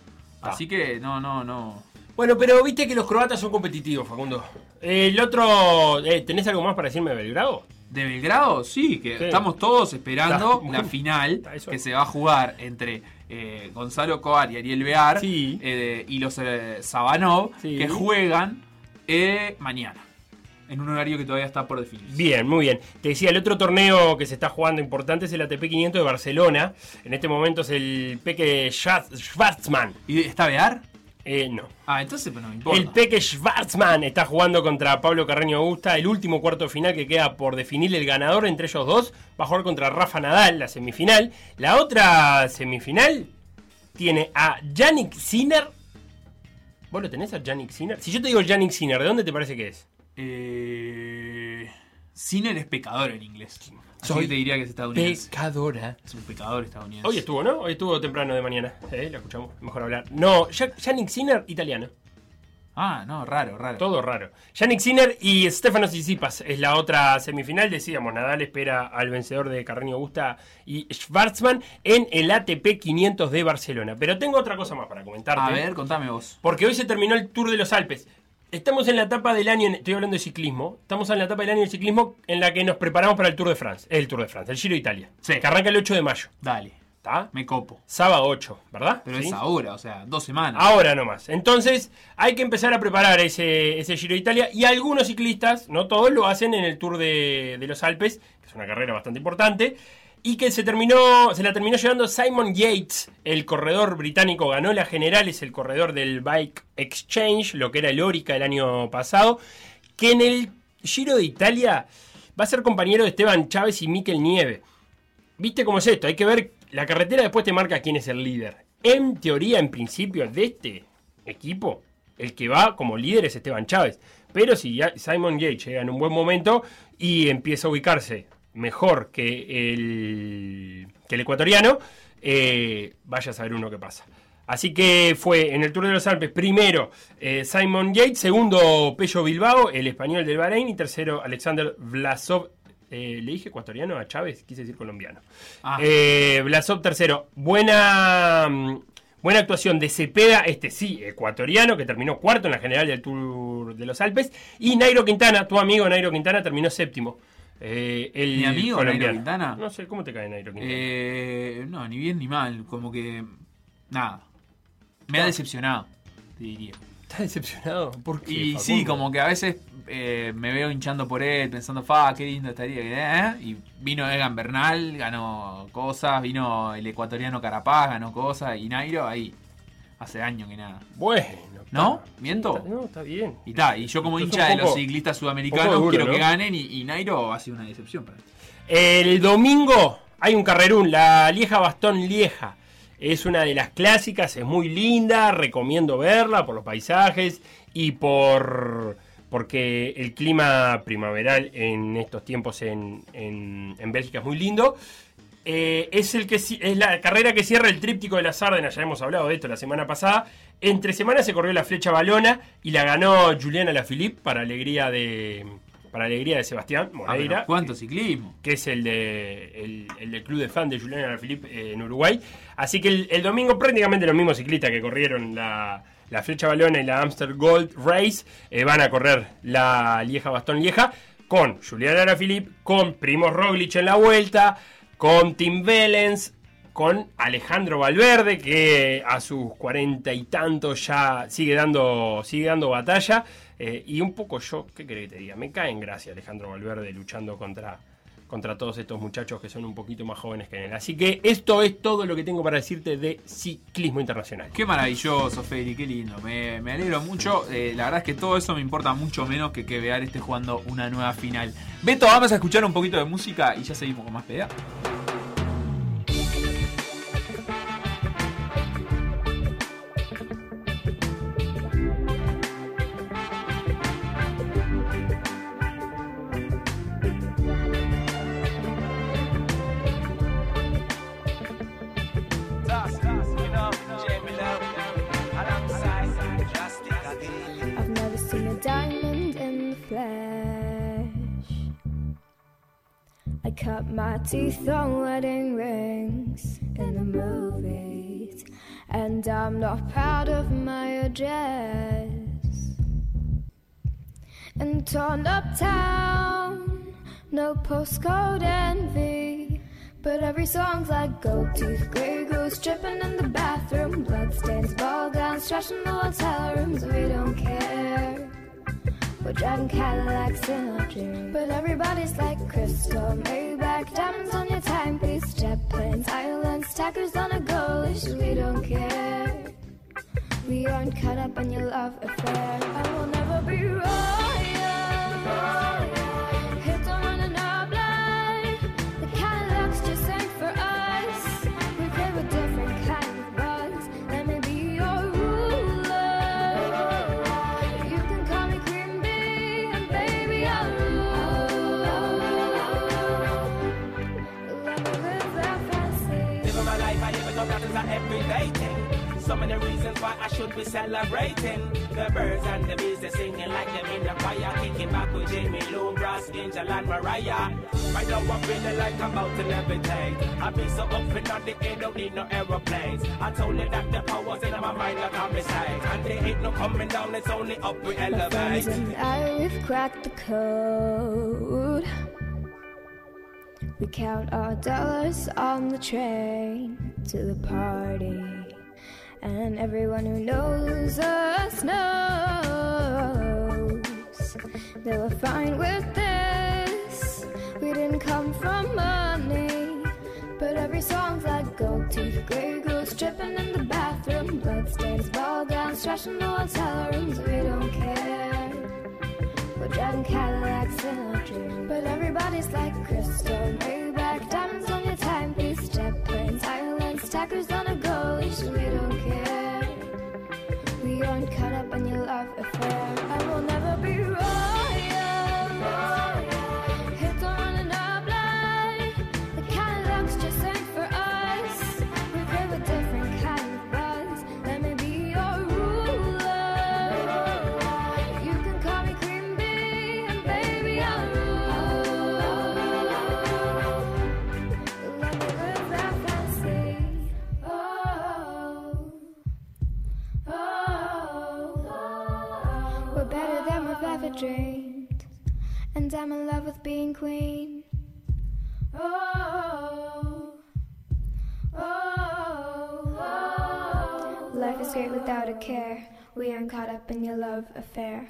Ah. Así que no, no, no. Bueno, pero viste que los croatas son competitivos, Facundo. El otro. eh, ¿Tenés algo más para decirme de Belgrado? De Belgrado, sí, que Sí. estamos todos esperando Está- la final Está que se va a jugar entre eh, Gonzalo Coar y Ariel Bear Sí. eh, y los Sabanov Sí. que juegan mañana en un horario que todavía está por definir. Bien, muy bien. Te decía, el otro torneo que se está jugando importante es el ATP 500 de Barcelona. En este momento es el Peque Schwarz- Schwarzman. ¿Y está Bear? Eh, no. Ah, entonces pues, no me importa. El Peque Schwarzman está jugando contra Pablo Carreño Augusta, el último cuarto de final que queda por definir el ganador entre ellos dos. Va a jugar contra Rafa Nadal, la semifinal. La otra semifinal tiene a Yannick Sinner. ¿Vos lo tenés a Yannick Sinner? Si yo te digo Yannick Sinner, ¿de dónde te parece que es? Eh, Sinner es pecador en inglés. Así Soy que te diría que es estadounidense. Pecadora. Es un pecador estadounidense. Hoy estuvo, ¿no? Hoy estuvo temprano de mañana. Eh, lo escuchamos. Mejor hablar. No, Ya- Yannick Sinner, italiano. Ah, no, raro, raro. Todo raro. Yannick Sinner y Stefano Tsitsipas es la otra semifinal. Decíamos, Nadal espera al vencedor de Carreño Augusta y Schwarzman en el ATP 500 de Barcelona. Pero tengo otra cosa más para comentarte. A ver, contame vos. Porque hoy se terminó el Tour de los Alpes. Estamos en la etapa del año, estoy hablando de ciclismo, estamos en la etapa del año del ciclismo en la que nos preparamos para el Tour de France. El Tour de France, el Giro de Italia. Sí. Que arranca el 8 de mayo. Dale, ¿Está? me copo. Sábado 8, ¿verdad? Pero ¿Sí? es ahora, o sea, dos semanas. Ahora nomás. Entonces, hay que empezar a preparar ese, ese Giro de Italia. Y algunos ciclistas, no todos, lo hacen en el Tour de, de los Alpes, que es una carrera bastante importante. Y que se terminó, se la terminó llevando Simon Yates, el corredor británico, ganó la general, es el corredor del Bike Exchange, lo que era el Orica el año pasado. Que en el Giro de Italia va a ser compañero de Esteban Chávez y Mikel Nieve. ¿Viste cómo es esto? Hay que ver, la carretera después te marca quién es el líder. En teoría, en principio, de este equipo, el que va como líder es Esteban Chávez. Pero si Simon Yates llega en un buen momento y empieza a ubicarse mejor que el, que el ecuatoriano, eh, vaya a saber uno qué pasa. Así que fue en el Tour de los Alpes, primero eh, Simon Yates, segundo Pello Bilbao, el español del Bahrein, y tercero Alexander Vlasov. eh, Le dije ecuatoriano a Chávez, quise decir colombiano. Ah. Eh, Vlasov tercero. Buena, mm, buena actuación de Cepeda, este sí, ecuatoriano, que terminó cuarto en la general del Tour de los Alpes. Y Nairo Quintana, tu amigo Nairo Quintana, terminó séptimo. Eh, el ¿Mi amigo. Nairo Quintana? No sé, ¿cómo te cae Nairo Quintana? Eh, no, ni bien ni mal. Como que. Nada. Me ha decepcionado, te diría. ¿Estás decepcionado? ¿Por qué, Y Facundo? sí, como que a veces eh, me veo hinchando por él, pensando, fa, qué lindo estaría. ¿eh? Y vino Egan Bernal, ganó cosas, vino el ecuatoriano Carapaz, ganó cosas, y Nairo ahí, hace años que nada. Bueno. ¿No? está- ¿Miento? está- no, está bien. Y ta, y yo como Esto hincha de los ciclistas sudamericanos duro, quiero ¿no? que ganen, y, y Nairo ha sido una decepción para mí. El domingo hay un carrerún, la Lieja Bastón Lieja. Es una de las clásicas, es muy linda, recomiendo verla por los paisajes y por porque el clima primaveral en estos tiempos en, en- en Bélgica es muy lindo. Eh, es, el que, es la carrera que cierra el tríptico de las Ardenas, ya hemos hablado de esto la semana pasada. Entre semanas se corrió la flecha balona y la ganó Juliana Lafilippe para alegría de, para alegría de Sebastián Moreira pero ¿Cuánto ciclismo? que es el, de, el, el del club de fan de Julián Alaphilippe eh, en Uruguay. Así que el, el domingo prácticamente los mismos ciclistas que corrieron la, la Flecha Balona y la Amster Gold Race eh, van a correr la Lieja Bastón Lieja con Julián Alaphilippe, con Primo Roglic en la vuelta, con Tim Vellens, con Alejandro Valverde, que a sus cuarenta y tantos ya sigue dando, sigue dando batalla. Eh, y un poco yo, ¿qué querés que te diga? Me cae en gracia Alejandro Valverde luchando contra, contra todos estos muchachos que son un poquito más jóvenes que él. Así que esto es todo lo que tengo para decirte de ciclismo internacional. Qué maravilloso, Feli, qué lindo. Me, me alegro mucho. Eh, la verdad es que todo eso me importa mucho menos que que Vear esté jugando una nueva final. Beto, vamos a escuchar un poquito de música y ya seguimos con más PDA. I cut my teeth on wedding rings in the movies, and I'm not proud of my address. In torn up town, no postcode envy. But every song's like gold tooth, grey goose dripping in the bathroom, bloodstains, ball gowns, trash in the hotel rooms. We don't care. We're driving Cadillacs in our dreams. But everybody's like crystal, Maybach, diamonds on your timepiece, jet planes, islands, tackers on a gold leash. We don't care. We aren't caught up in your love affair. I will never be royal. I be celebrating. The birds and the bees, they singing like them in the choir. Kicking back with Jamie Lou, Ross, Angel, and Mariah. Right now I'm feeling like I'm about to levitate. I've been so up and on the air, don't need no aeroplanes. I told you that the power's in my mind like I'm beside. And there ain't no coming down, it's only up we elevate. I, we've cracked the code. We count our dollars on the train to the party. And everyone who knows us knows they were fine with this. We didn't come from money, but every song's like gold teeth, gray goose dripping in the bathroom, bloodstains, ball gowns, trash in the hotel rooms. We don't care. We're driving Cadillacs in our dream, but everybody's like crystal, Maybach, diamonds on your timepiece, jet planes, islands, tackers I'm in love with being queen. Oh, oh, oh, life is great without a care. We aren't caught up in your love affair.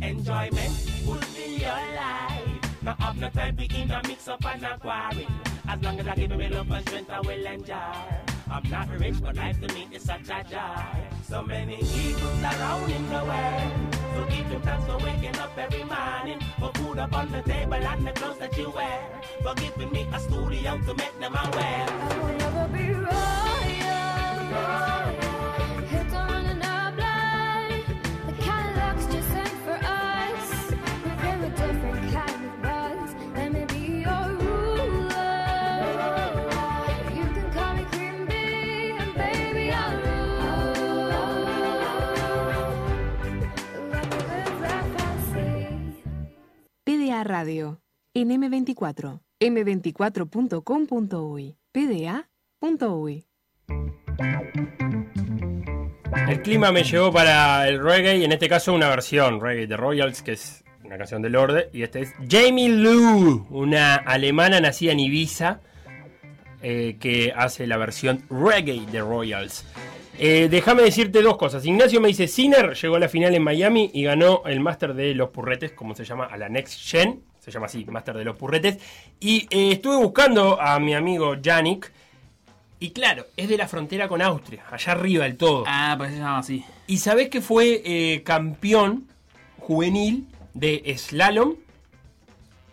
Enjoyment would be your life. Now have no time to in a mix up and a quarrel. As long as I give me love and strength, I will enjoy. I'm not rich, but life to me is such a joy. So many eagles around in the world. So give thanks for waking up every morning. For food up on the table and the clothes that you wear. For giving me a studio to make them aware. I will never be royal. Hips Radio, en M24, m24.com.uy, pda.uy. El clima me llevó para el reggae y en este caso una versión reggae de Royals, que es una canción de Lorde. Y este es Jamie Lou, una alemana nacida en Ibiza, eh, que hace la versión reggae de Royals. Eh, Déjame decirte dos cosas. Ignacio me dice, Sinner llegó a la final en Miami y ganó el Máster de los Purretes, como se llama, a la Next Gen. Se llama así, Máster de los Purretes. Y eh, estuve buscando a mi amigo Yannick. Y claro, es de la frontera con Austria, allá arriba del todo. Ah, pues se llama así. Y sabés que fue eh, campeón juvenil de slalom,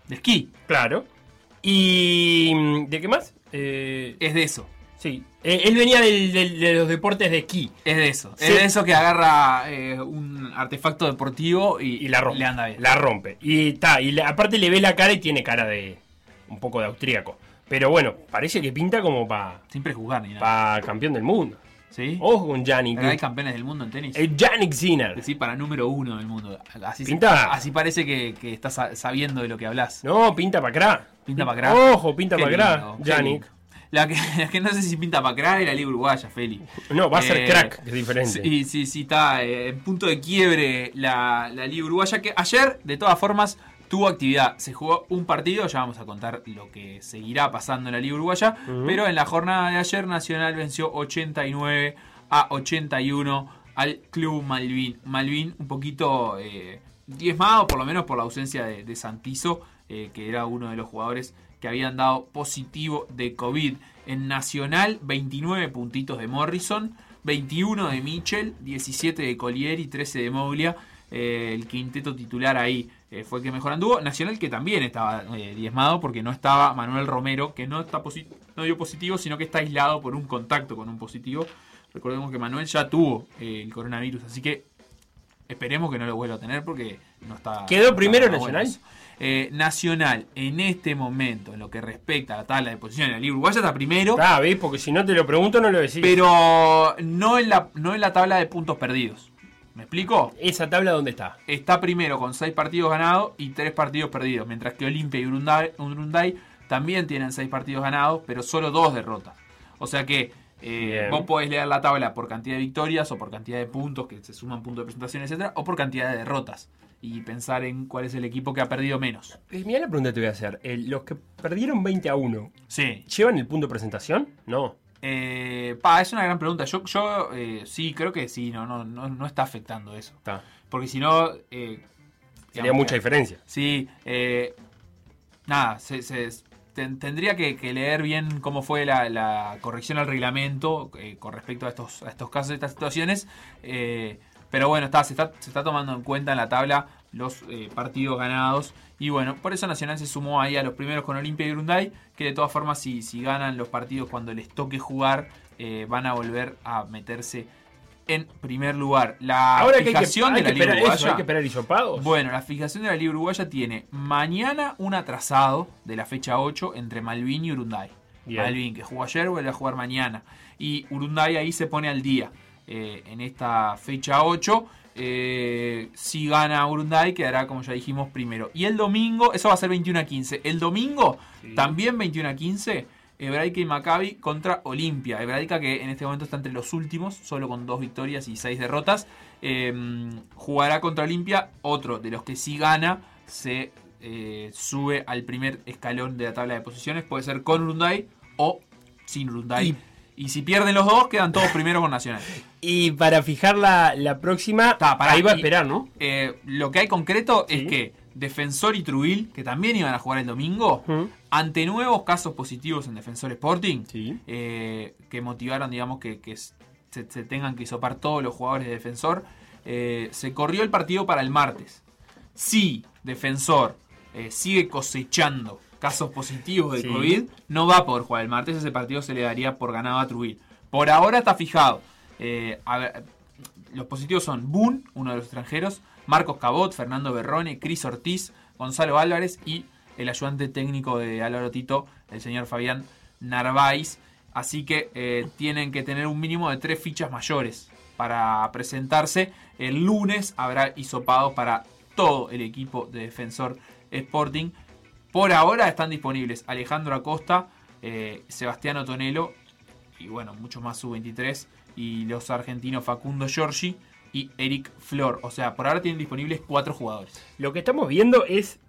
De esquí. claro. Y. mm, ¿De qué más? Es de eso. Sí. Eh, él venía del- del- de los deportes de esquí. Es de eso. Sí. Es de eso que agarra eh, un artefacto deportivo y, Y la rompe. le anda bien. La rompe. Y está. Y le- aparte le ve la cara y tiene cara de. un poco de austríaco. Pero bueno, parece que pinta como para Sin prejuzgar ni nada. campeón del mundo. ¿Sí? Ojo con Yannick. Pero hay campeones del mundo en tenis. El Yannick Sinner. Sí, para número uno del mundo. Así, se- Pinta. así parece que, que estás sa- sabiendo de lo que hablas. No, pinta para acá. Pinta para acá. Ojo, pinta para acá. Yannick. La que, la que no sé si pinta para acá es la liga uruguaya, Feli. No, va a ser Eh, crack, es diferente. Sí, sí, sí, está eh, en punto de quiebre la, la liga uruguaya que ayer, de todas formas, tuvo actividad. Se jugó un partido, ya vamos a contar lo que seguirá pasando en la liga uruguaya, pero en la jornada de ayer Nacional venció 89 a 81 al Club Malvin. Malvin un poquito eh, diezmado, por lo menos por la ausencia de, de Santizo, eh, que era uno de los jugadores que habían dado positivo de COVID. En Nacional, 29 puntitos de Morrison, 21 de Michel, 17 de Collier y 13 de Moglia. Eh, el quinteto titular ahí eh, fue el que mejor anduvo. Nacional que también estaba eh, diezmado porque no estaba Manuel Romero, que no, está no dio positivo, sino que está aislado por un contacto con un positivo. Recordemos que Manuel ya tuvo el coronavirus, así que esperemos que no lo vuelva a tener porque no está. ¿Quedó no primero Nacional? Eh, Nacional, en este momento, en lo que respecta a la tabla de posiciones, la Liga Uruguaya está primero, Ah, ¿ves? Porque si no te lo pregunto, no lo decís. pero no en, la, no en la tabla de puntos perdidos. ¿Me explico? ¿Esa tabla dónde está? Está primero con 6 partidos ganados y 3 partidos perdidos, mientras que Olimpia y Urunday, también tienen 6 partidos ganados, pero solo 2 derrotas. O sea que eh, vos podés leer la tabla por cantidad de victorias o por cantidad de puntos, que se suman puntos de presentación, etcétera, o por cantidad de derrotas. Y pensar en cuál es el equipo que ha perdido menos. Eh, Mira la pregunta que te voy a hacer. Eh, los que perdieron 20 a 1, Sí. ¿llevan el punto de presentación? No. Eh, pa, es una gran pregunta. Yo, yo eh, sí, creo que sí, no, no, no, no está afectando eso. Está. Porque si no. eh, Sería mucha diferencia. Sí, nada, se, se- ten- tendría que, que leer bien cómo fue la, la corrección al reglamento con respecto a estos, a estos casos, a estas situaciones. eh, pero bueno, está, se, está, se está tomando en cuenta en la tabla los eh, partidos ganados. Y bueno, por eso Nacional se sumó ahí a los primeros con Olimpia y Grunday, que de todas formas si, si ganan los partidos cuando les toque jugar, eh, van a volver a meterse en primer lugar. La Ahora que hay que, fijación hay de la Liga esperar eso, Uruguaya- hay que esperar hisopados. bueno, la fijación de la Liga Uruguaya tiene mañana un atrasado de la fecha 8 entre Malvin y Urunday. Bien. Malvin, que jugó ayer, vuelve a jugar mañana. Y Urunday ahí se pone al día. Eh, en esta fecha 8. eh, si gana Urunday, quedará, como ya dijimos, primero. Y el domingo, eso va a ser 21 a 15. El domingo, también 21 a 15. Hebraica y Maccabi contra Olimpia. Hebraica que en este momento está entre los últimos, solo con dos victorias y seis derrotas. Eh, jugará contra Olimpia. Otro de los que si gana se eh, sube al primer escalón de la tabla de posiciones. Puede ser con Urunday o sin Urunday. Y- Y, si pierden los dos, quedan todos primero con Nacional. Y para fijar la, la próxima, Ta, pará, ahí va a esperar, ¿no? Eh, lo que hay concreto Sí. es que Defensor y Trubil, que también iban a jugar el domingo, ante nuevos casos positivos en Defensor Sporting, Sí. eh, que motivaron, digamos, que, que se, se tengan que hisopar todos los jugadores de Defensor, eh, se corrió el partido para el martes. Si Defensor sigue cosechando casos positivos de Sí. COVID, no va a poder jugar el martes, ese partido se le daría por ganado a Trubil. Por ahora está fijado. Eh, a ver, los positivos son Boone, uno de los extranjeros, Marcos Cabot, Fernando Berrone, Cris Ortiz, Gonzalo Álvarez y el ayudante técnico de Álvaro Tito, el señor Fabián Narváez. Así que eh, tienen que tener un mínimo de tres fichas mayores para presentarse. El lunes habrá hisopados para todo el equipo de Defensor Sporting. Por ahora están disponibles Alejandro Acosta, eh, Sebastián Tonelo y bueno, mucho más sub-23 y los argentinos Facundo Giorgi y Eric Flor. O sea, por ahora tienen disponibles cuatro jugadores. Lo que estamos viendo es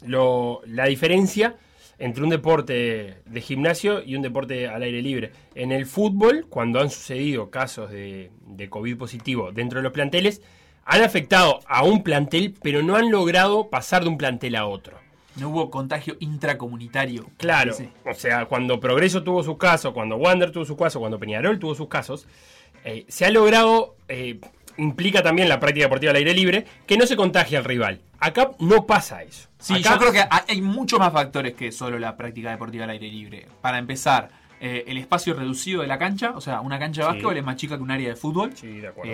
la diferencia entre un deporte de gimnasio y un deporte al aire libre. En el fútbol, cuando han sucedido casos de, de COVID positivo dentro de los planteles, han afectado a un plantel, pero no han logrado pasar de un plantel a otro. No hubo contagio intracomunitario. Claro, Sí. o sea, cuando Progreso tuvo sus casos, cuando Wander tuvo sus casos, cuando Peñarol tuvo sus casos, eh, se ha logrado, eh, implica también la práctica deportiva al aire libre, que no se contagie al rival. Acá no pasa eso. Sí, Acá- yo creo que hay hay muchos más factores que solo la práctica deportiva al aire libre. Para empezar, eh, el espacio reducido de la cancha, o sea, una cancha de Sí. básquetbol es más chica que un área de fútbol. Sí, de acuerdo.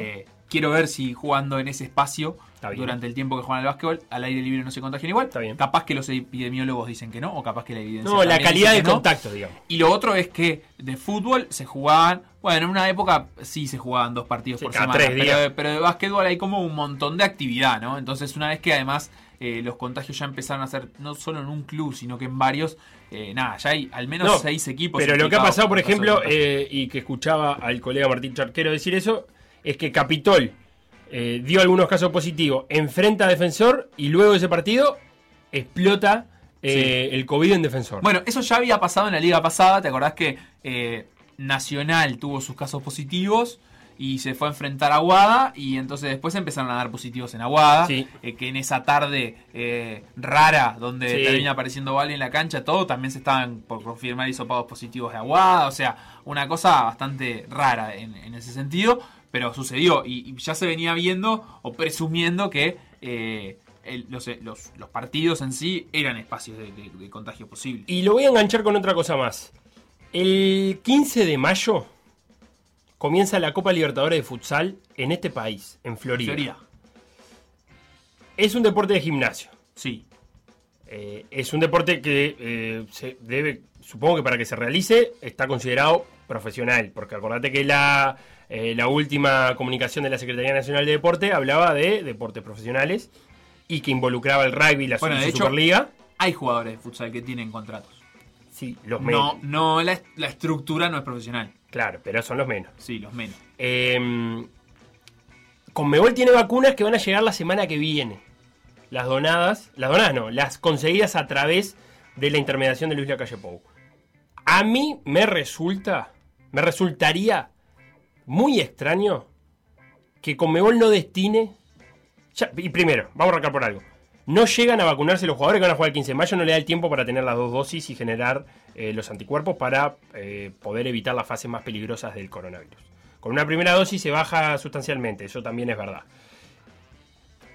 Quiero ver si jugando en ese espacio durante el tiempo que juegan al básquetbol, al aire libre no se contagian igual. Está bien. Capaz que los epidemiólogos dicen que no, o capaz que la evidencia. no, la calidad del no. contacto, digamos. Y lo otro es que de fútbol se jugaban, bueno, en una época sí se jugaban dos partidos Sí, por semana, tres pero, días. pero de básquetbol hay como un montón de actividad, ¿no? Entonces una vez que además eh, los contagios ya empezaron a ser no solo en un club, sino que en varios, eh, nada, ya hay al menos No, seis equipos. Pero lo que ha pasado, por ejemplo, eh, y que escuchaba al colega Martín Charquero decir eso, es que Capitol eh, dio algunos casos positivos, enfrenta a Defensor y luego de ese partido explota eh, el COVID en Defensor. Bueno, eso ya había pasado en la liga pasada. ¿Te acordás que eh, Nacional tuvo sus casos positivos y se fue a enfrentar a Aguada y entonces después empezaron a dar positivos en Aguada, Sí. eh, que en esa tarde eh, rara donde Sí. termina apareciendo Vale en la cancha, todo, también se estaban por confirmar hisopados positivos de Aguada, o sea, una cosa bastante rara en, en ese sentido, pero sucedió y, y ya se venía viendo o presumiendo que eh, el- los, los- los partidos en sí eran espacios de, de- de contagio posible. Y lo voy a enganchar con otra cosa más. El 15 de mayo comienza la Copa Libertadores de Futsal en este país, en Florida. Florida, Es un deporte de gimnasio. sí. Eh, es un deporte que eh, se debe, supongo que para que se realice, está considerado profesional. Porque acordate que la, eh, la última comunicación de la Secretaría Nacional de Deporte hablaba de deportes profesionales y que involucraba el rugby y la Bueno, su- de su hecho- Superliga. Hay jugadores de futsal que tienen contratos. Sí, los No, menos. no la, la estructura no es profesional. Claro, pero son los menos. Sí, los menos. Eh, Conmebol tiene vacunas que van a llegar la semana que viene. Las donadas, las donadas no, las conseguidas a través de la intermediación de Luis Lacalle Pou. A mí me resulta, me resultaría muy extraño que Conmebol no destine. Y primero, vamos a arrancar por algo. No llegan a vacunarse los jugadores que van a jugar el 15 de mayo, no le da el tiempo para tener las dos dosis y generar eh, los anticuerpos para eh, poder evitar las fases más peligrosas del coronavirus. Con una primera dosis se baja sustancialmente, eso también es verdad.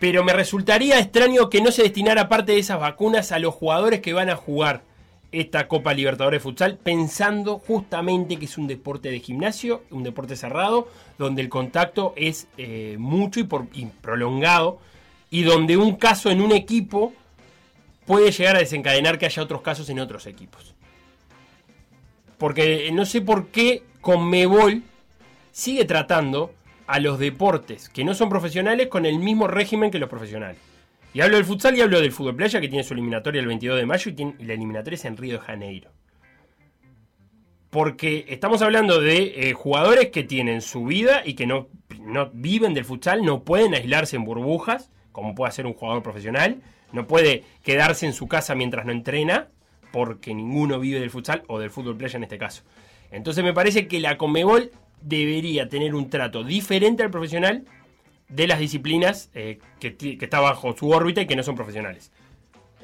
Pero me resultaría extraño que no se destinara parte de esas vacunas a los jugadores que van a jugar esta Copa Libertadores de Futsal, pensando justamente que es un deporte de gimnasio, un deporte cerrado, donde el contacto es eh, mucho y, por, y prolongado, y donde un caso en un equipo puede llegar a desencadenar que haya otros casos en otros equipos. Porque no sé por qué Conmebol sigue tratando a los deportes que no son profesionales con el mismo régimen que los profesionales. Y hablo del futsal y hablo del fútbol playa que tiene su eliminatoria el 22 de mayo y, tiene- la eliminatoria es en Río de Janeiro. Porque estamos hablando de eh, jugadores que tienen su vida y que no, no viven del futsal, no pueden aislarse en burbujas, como puede hacer un jugador profesional, no puede quedarse en su casa mientras no entrena, porque ninguno vive del futsal o del fútbol playa en este caso. Entonces me parece que la Comebol debería tener un trato diferente al profesional de las disciplinas eh, que, está bajo su órbita y que no son profesionales.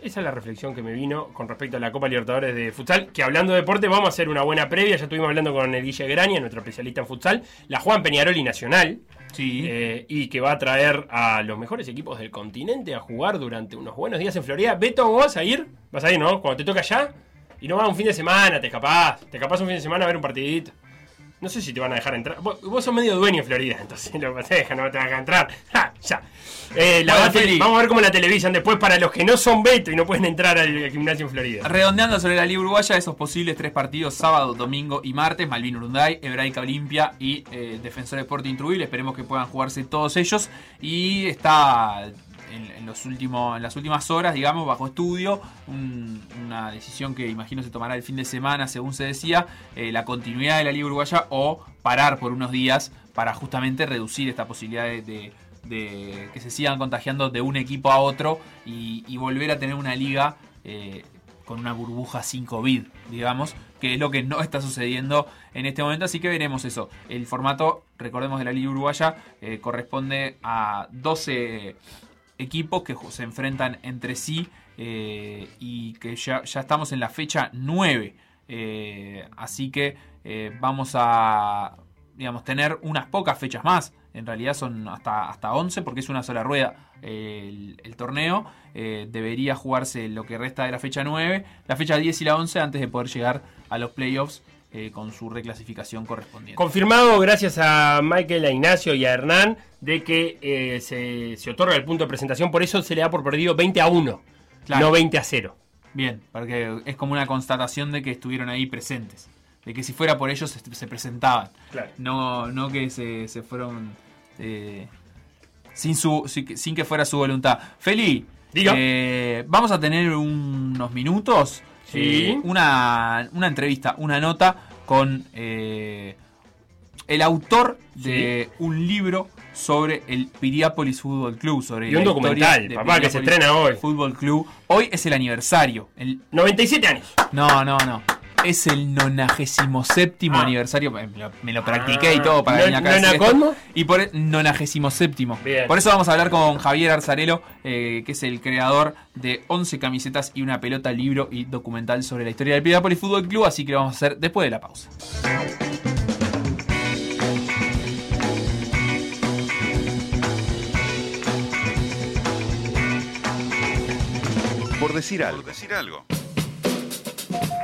Esa es la reflexión que me vino con respecto a la Copa Libertadores de futsal. Que hablando de deporte, vamos a hacer una buena previa. Ya estuvimos hablando con el Guille Graña, nuestro especialista en futsal. La Juan Peñarol y Nacional. Sí. eh, y que va a traer a los mejores equipos del continente a jugar durante unos buenos días en Florida. Beto, ¿vos vas a ir? ¿Vas a ir, no? Cuando te toca allá. Y no vas un fin de semana, te escapás. Te escapás un fin de semana a ver un partidito. No sé si te van a dejar entrar. Vos, vos sos medio dueño en Florida, entonces no te dejan, no te van a dejar entrar. Ja, ya. Eh, la Bueno, va vamos a ver cómo la televisan después para los que no son Beto y no pueden entrar al gimnasio en Florida. Redondeando sobre la Liga Uruguaya, esos posibles tres partidos, sábado, domingo y martes, Malvin Urunday, Hebraica Olimpia y eh, Defensor Sporting Trujillo. Esperemos que puedan jugarse todos ellos. Y está en, los últimos, en las últimas horas, digamos, bajo estudio, un- una decisión que imagino se tomará el fin de semana, según se decía, eh, la continuidad de la Liga Uruguaya o parar por unos días para justamente reducir esta posibilidad de- que se sigan contagiando de un equipo a otro y, y volver a tener una liga eh, con una burbuja sin COVID, digamos, que es lo que no está sucediendo en este momento, así que veremos eso. El formato, recordemos, de la Liga Uruguaya eh, corresponde a 12 equipos que se enfrentan entre sí eh, y que ya, ya estamos en la fecha 9. eh, así que eh, vamos a digamos, tener unas pocas fechas más. En realidad son hasta, hasta 11 porque es una sola rueda el, el torneo. Debería jugarse lo que resta de la fecha 9, la fecha 10 y la 11 antes de poder llegar a los playoffs eh, con su reclasificación correspondiente. Confirmado gracias a Michael, a Ignacio y a Hernán de que eh, se, se otorga el punto de presentación, por eso se le da por perdido 20 a 1, Claro. no 20 a 0. Bien, porque es como una constatación de que estuvieron ahí presentes. De que si fuera por ellos se, se presentaban. Claro. No, no que se, se fueron eh, sin, su, sin, que- sin que fuera su voluntad. Feli, Diga. eh, vamos a tener unos minutos. Sí. eh, una, una entrevista, una nota con eh, el autor de un libro sobre el Piriápolis Fútbol Club. Sobre Y un la documental, de papá, que se estrena hoy. Fútbol Club. Hoy es el aniversario. El, 97 años. no, no, no. Es el 97 Ah. aniversario. Me lo, me lo practiqué y todo para ¿No- venir acá. a decir nona esto. cómo? Y por 97 Bien. Por eso vamos a hablar con Javier Arzarelo, eh, que es el creador de 11 camisetas y una pelota, libro y documental sobre la historia del Piriápolis Fútbol Club. Así que lo vamos a hacer después de la pausa. Por decir algo.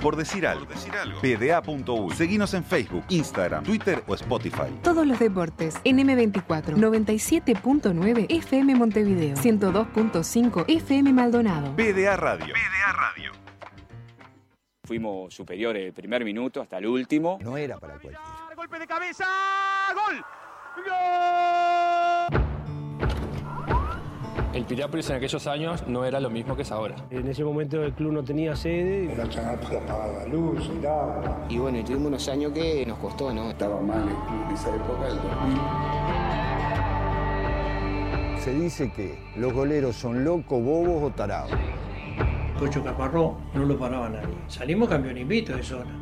Por decir algo. PDA.uy. Seguinos en Facebook, Instagram, Twitter o Spotify. Todos los deportes en M24 97.9 FM Montevideo 102.5 FM Maldonado. PDA Radio. Fuimos superiores el primer minuto hasta el último. No era para cualquiera. Golpe de cabeza, gol. El Piriápolis en aquellos años no era lo mismo que es ahora. En ese momento el club no tenía sede. La chanata apagaba la luz, el agua. Y bueno, y tuvimos unos años que nos costó, ¿no? Estaba mal el club en esa época, el 2000. Se dice que los goleros son locos, bobos o tarados. Cocho Caparró no lo paraba nadie. Salimos campeón invito de zona.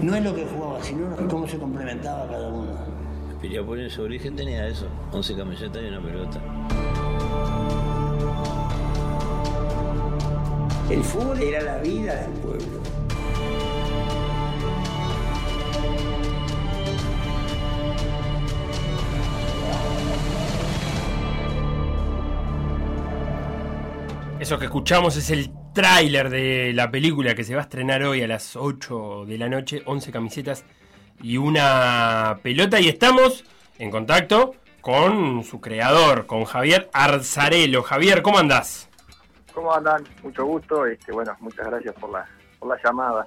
No es lo que jugaba, sino cómo se complementaba cada uno. Piriápolis en su origen tenía eso, 11 camisetas y una pelota. El fútbol era la vida del pueblo. Eso que escuchamos es el tráiler de la película que se va a estrenar hoy a las 8 de la noche, 11 camisetas y una pelota y estamos en contacto con su creador, con Javier Arzarelo. Javier, ¿cómo andás? ¿Cómo andan? Mucho gusto. Este, bueno, muchas gracias por la, por la llamada.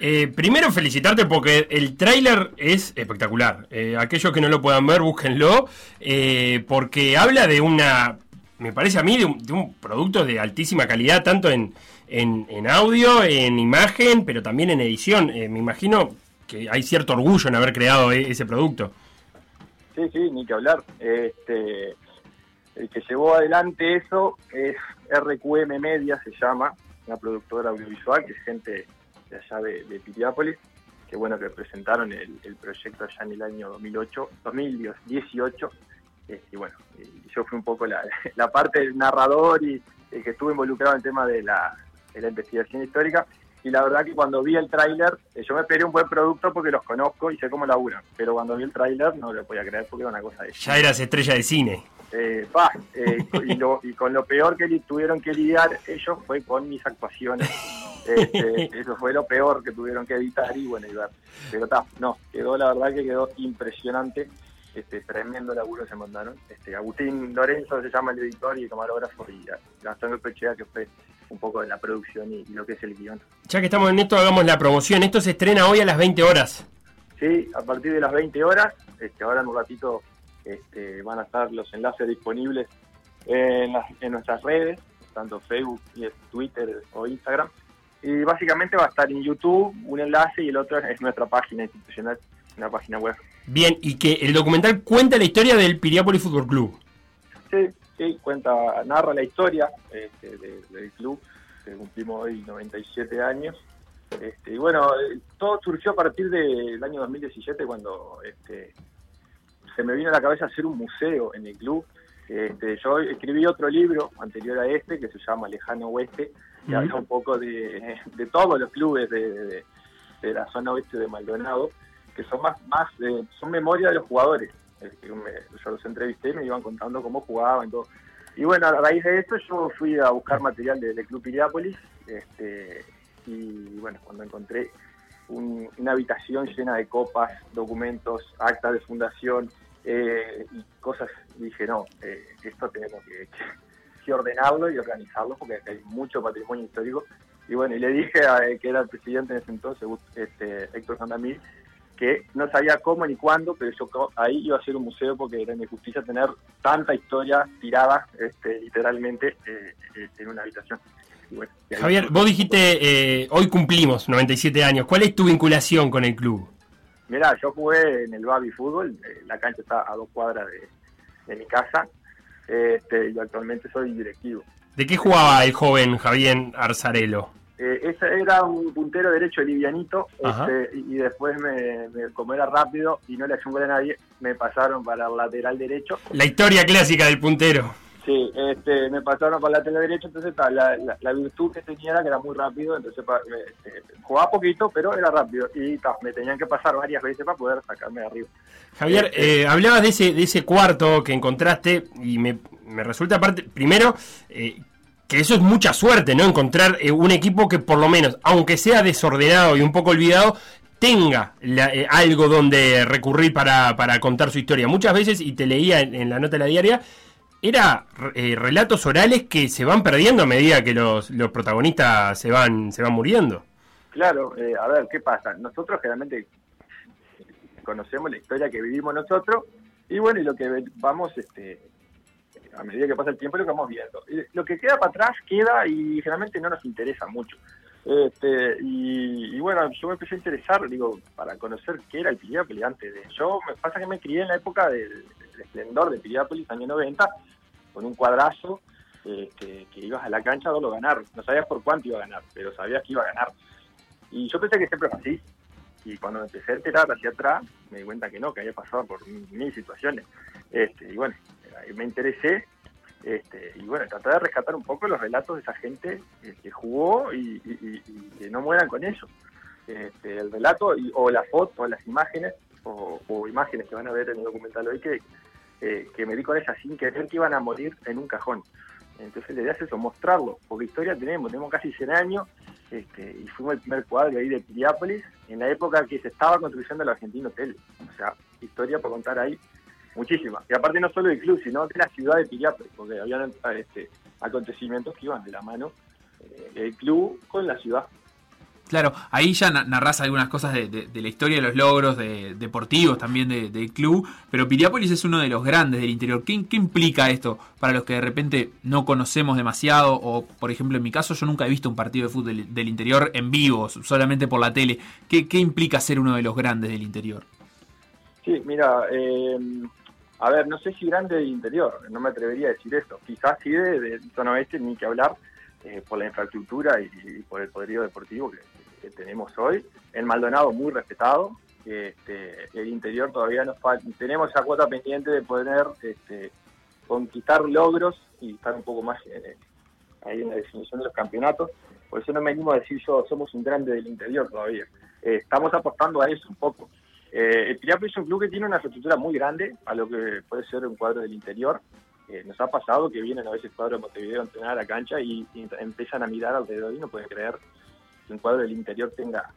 Eh, primero felicitarte porque el tráiler es espectacular. Eh, aquellos que no lo puedan ver, búsquenlo, eh, porque habla de una, me parece a mí, de un, de un producto de altísima calidad, tanto en, en, en audio, en imagen, pero también en edición. Eh, me imagino que hay cierto orgullo en haber creado e- ese producto. Sí, sí, ni que hablar. Este, el que llevó adelante eso es RQM Media, se llama, una productora audiovisual que es gente de allá de, Piriápolis, que bueno, que presentaron el, proyecto allá en el año 2008, 2018. Este, y bueno, yo fui un poco la, la parte del narrador y el que estuve involucrado en el tema de la, de la investigación histórica. Y la verdad que cuando vi el tráiler, eh, yo me esperé un buen producto porque los conozco y sé cómo laburan. Pero cuando vi el tráiler no lo podía creer porque era una cosa de... Ya eras estrella de cine. Eh, pa, eh, y, lo- y con lo peor que tuvieron que lidiar ellos fue con mis actuaciones. Este, eso fue lo peor que tuvieron que editar y bueno, y ver. Pero está, no, quedó la verdad que quedó impresionante. Este, tremendo laburo se mandaron. Este, Agustín Lorenzo se llama el editor y el camarógrafo y Gastón Pechea que fue un poco de la producción y, y lo que es el guion. Ya que estamos en esto, hagamos la promoción. Esto se estrena hoy a las 20 horas. Sí, a partir de las 20 horas, este, ahora en un ratito este, van a estar los enlaces disponibles en, las- en nuestras redes, tanto Facebook, y Twitter o Instagram. Y básicamente va a estar en YouTube un enlace y el otro es nuestra página institucional, una página web. Bien, y que el documental cuenta la historia del Piriápolis Fútbol Club. Sí, cuenta, narra la historia este, de- del club, que cumplimos hoy 97 años. Este, y bueno, todo surgió a partir del año 2017 cuando este, se me vino a la cabeza hacer un museo en el club. Este, yo escribí otro libro anterior a este que se llama Lejano Oeste, que habla un poco de, de todos los clubes de, de- de la zona oeste de Maldonado, que son más, más eh, son memoria de los jugadores. Me- yo los entrevisté y me iban contando cómo jugaban todo. Y bueno, a raíz de eso yo fui a buscar material de- del Club Piriápolis este, y bueno, cuando encontré un- una habitación llena de copas, documentos, actas de fundación eh, y cosas, dije, no, eh, esto tenemos que, que- ordenarlo y organizarlo porque hay mucho patrimonio histórico. Y bueno, y le dije a eh, que era el presidente en ese entonces, este, Héctor Sandamil, que no sabía cómo ni cuándo, pero yo ahí iba a ser un museo porque era una injusticia tener tanta historia tirada, este, literalmente, eh, eh, en una habitación. Y bueno, y ahí- Javier, vos dijiste, eh, hoy cumplimos 97 años. ¿Cuál es tu vinculación con el club? Mirá, yo jugué en el Babi Fútbol, la cancha está a dos cuadras de, de mi casa, este, y actualmente soy directivo. ¿De qué jugaba el joven Javier Arzarelo? Eh, ese era un puntero derecho livianito, este, y después, me, me- como era rápido y no le hacía un gol a nadie, me pasaron para el lateral derecho. La historia clásica del puntero. Sí, este, me pasaron para el lateral derecho, entonces ta, la, la- la virtud que tenía era que era muy rápido, entonces pa- me- este, jugaba poquito, pero era rápido, y ta, me tenían que pasar varias veces para poder sacarme de arriba. Javier, eh, hablabas de ese, de ese cuarto que encontraste y me, me resulta aparte, primero, eh, que eso es mucha suerte, ¿no? Encontrar eh, un equipo que por lo menos, aunque sea desordenado y un poco olvidado, tenga eh, algo donde recurrir para, para contar su historia. Muchas veces, y te leía en, la nota de la diaria, era eh, relatos orales que se van perdiendo a medida que los, los protagonistas se van, se van muriendo. Claro, a ver, ¿qué pasa? Nosotros generalmente conocemos la historia que vivimos nosotros y bueno, y lo que vamos, este, a medida que pasa el tiempo, lo que vamos viendo. Lo que queda para atrás queda y generalmente no nos interesa mucho. Este, y, y bueno, yo me empecé a interesar, digo, para conocer qué era el Piriápolis antes de... Yo, me pasa que me crié en la época del, del esplendor de Piriápolis, año 90, con un cuadrazo, este, que ibas a la cancha a verlo ganar. No sabías por cuánto iba a ganar, pero sabías que iba a ganar. Y yo pensé que siempre fue así. Y cuando empecé a enterar hacia atrás, me di cuenta que no, que había pasado por mil situaciones. Este, y bueno, me interesé. Este, y bueno, traté de rescatar un poco los relatos de esa gente eh, que jugó y, que no mueran con eso. Este, el relato o la foto, o las imágenes, o, o imágenes que van a ver en el documental hoy, que, eh, que me di con ellas sin querer que iban a morir en un cajón. Entonces la idea es eso, mostrarlo, porque historia tenemos, tenemos casi 100 años, este, y fuimos el primer cuadro ahí de Piriápolis, en la época que se estaba construyendo el Argentino Hotel. O sea, historia por contar ahí, muchísima. Y aparte no solo del club, sino de la ciudad de Piriápolis, porque habían este, acontecimientos que iban de la mano eh, el club con la ciudad. Claro, ahí ya na- narrás algunas cosas de, de- de la historia de los logros de, deportivos también de- del club, pero Piriápolis es uno de los grandes del interior. ¿Qué, qué implica esto para los que de repente no conocemos demasiado? O, por ejemplo, en mi caso, yo nunca he visto un partido de fútbol del, del interior en vivo, solamente por la tele. ¿Qué, qué implica ser uno de los grandes del interior? Sí, mira, eh, a ver, no sé si grande del interior, no me atrevería a decir esto. Quizás sí de, zona oeste, ni que hablar, eh, por la infraestructura y, por el poderío deportivo que, que tenemos hoy. El Maldonado muy respetado. Este, el interior todavía nos falta, tenemos esa cuota pendiente de poder este, conquistar logros y estar un poco más eh, ahí en la definición de los campeonatos. Por eso no me animo a decir yo, somos un grande del interior todavía. Eh, estamos apostando a eso un poco. Eh, el Piriápolis es un club que tiene una infraestructura muy grande a lo que puede ser un cuadro del interior. Eh, nos ha pasado que vienen a veces cuadros de Montevideo a entrenar a la cancha y, y empiezan a mirar alrededor y no pueden creer que un cuadro del interior tenga,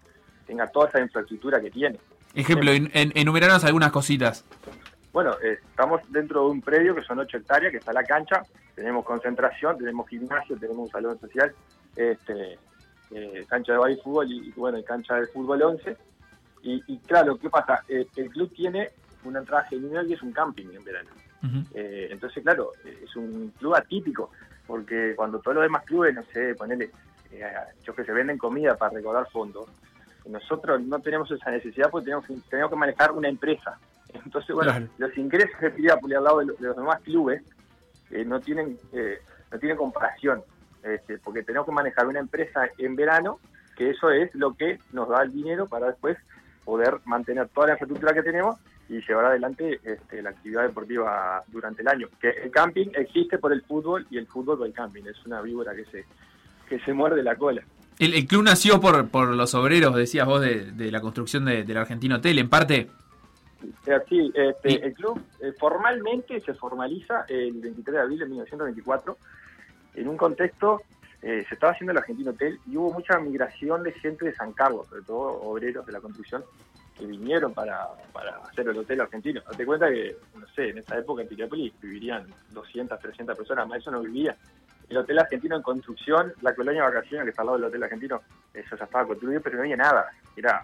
tenga toda esa infraestructura que tiene. Ejemplo, en, en- enumeranos algunas cositas. Bueno, eh, estamos dentro de un predio que son 8 hectáreas, que está la cancha, tenemos concentración, tenemos gimnasio, tenemos un salón social, este, eh, cancha de baile y fútbol y, y, bueno, cancha de fútbol 11. Y, y claro, ¿qué pasa? Eh, el club tiene una entrada genial y es un camping en verano. Eh, entonces, claro, es un club atípico, porque cuando todos los demás clubes, no sé, ponele, eh, yo que se venden comida para recaudar fondos, nosotros no tenemos esa necesidad porque tenemos, que- tenemos que manejar una empresa. Entonces, bueno, Claro. los ingresos de Piriápolis al lado de, lo- de los demás clubes eh, no tienen eh, no tienen comparación, este, porque tenemos que manejar una empresa en verano, que eso es lo que nos da el dinero para después poder mantener toda la infraestructura que tenemos y llevar adelante este, la actividad deportiva durante el año. Que el camping existe por el fútbol y el fútbol por el camping, es una víbora que se, que se muerde la cola. El, el club nació por, por los obreros, decías vos, de, de la construcción de- del Argentino Hotel, en parte. Eh, Sí, este, el club eh, formalmente se formaliza el 23 de abril de 1924 en un contexto, eh, se estaba haciendo el Argentino Hotel y hubo mucha migración de gente de San Carlos, sobre todo obreros de la construcción, que vinieron para, para hacer el Hotel Argentino. Date cuenta que, no sé, en esa época en Piriápolis vivirían 200, 300 personas, más eso no vivía. El Hotel Argentino en construcción, la colonia de vacaciones que está al lado del Hotel Argentino, eso ya estaba construido, pero no había nada. Era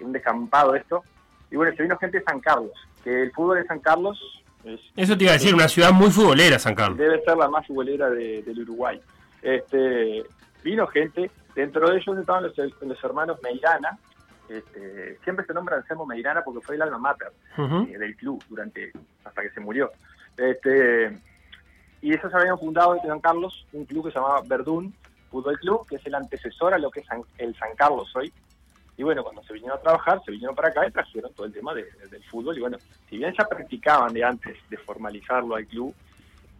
un descampado esto. Y bueno, se vino gente de San Carlos, que el fútbol de San Carlos es, Eso te iba a decir, una ciudad muy futbolera, San Carlos. debe ser la más futbolera de- del Uruguay. Este, vino gente, dentro de ellos estaban los, los hermanos Meirana, este, siempre se nombra Anselmo Meirana porque fue el alma mater eh, del club durante hasta que se murió. Este, y ellos habían fundado en San Carlos un club que se llamaba Verdún Fútbol Club, que es el antecesor a lo que es San- el San Carlos hoy. Y bueno, cuando se vinieron a trabajar, se vinieron para acá y trajeron todo el tema de- de- del fútbol. Y bueno, si bien ya practicaban de antes de formalizarlo al club,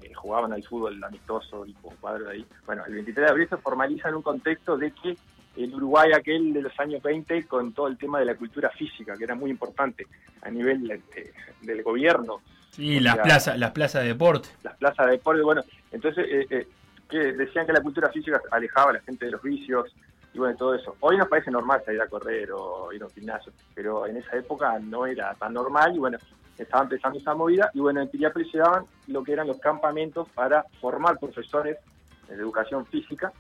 eh, jugaban al fútbol amistoso y con cuadros ahí. Bueno, el 23 de abril se formaliza en un contexto de que el Uruguay aquel de los años 20 con todo el tema de la cultura física, que era muy importante a nivel este, del gobierno. Sí, O las plazas, las plazas de deporte. las plazas de deporte, bueno, entonces eh, eh, que decían que la cultura física alejaba a la gente de los vicios y bueno, todo eso. Hoy nos parece normal salir a correr o ir a un gimnasio, pero en esa época no era tan normal y bueno, estaba empezando esa movida y bueno, en Piriápolis se daban lo que eran los campamentos para formar profesores de educación física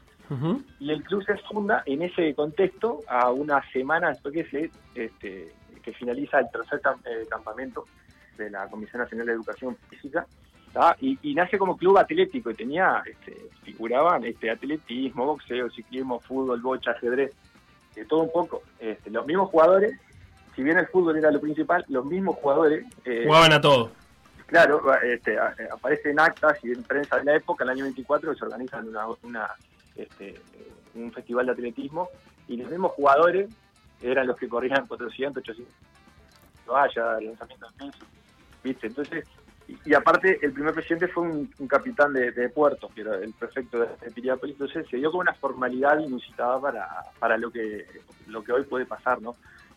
y el club se funda en ese contexto a una semana después que se este, que finaliza el tercer eh, campamento de la Comisión Nacional de Educación Física. Y, y nace como club atlético y tenía este, figuraban este atletismo boxeo ciclismo fútbol bocha ajedrez de todo un poco este, los mismos jugadores si bien el fútbol era lo principal los mismos jugadores eh, Jugaban a todo. Claro, este, eh, aparece en actas y en prensa de la época, el año 24, que se organizan una, una, este, un festival de atletismo y los mismos jugadores eran los que corrían 400, 800 vaya, lanzamiento de peso, ¿viste? Entonces, y, aparte, el primer presidente fue un, capitán de, de puerto, el prefecto de, de Piriápolis, entonces se dio como una formalidad inusitada para, para lo que lo que hoy puede pasar, ¿no?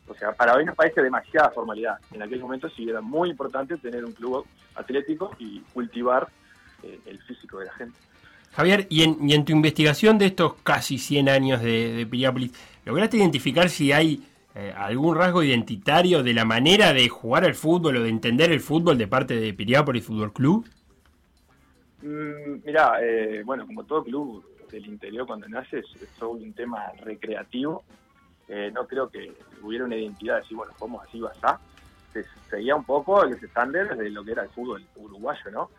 O sea, para hoy nos parece demasiada formalidad. En aquel momento sí era muy importante tener un club atlético y cultivar eh, el físico de la gente. Javier, y en, y en tu investigación de estos casi 100 años de, de Piriápolis, ¿lograste identificar si hay eh, algún rasgo identitario de la manera de jugar al fútbol o de entender el fútbol de parte de Piriápolis Fútbol Club? Mm, mirá, eh, bueno, como todo club del interior cuando nace es, es todo un tema recreativo. Eh, no creo que hubiera una identidad de decir, bueno, jugamos así o asá. Se seguía un poco los estándares de lo que era el fútbol uruguayo, ¿no?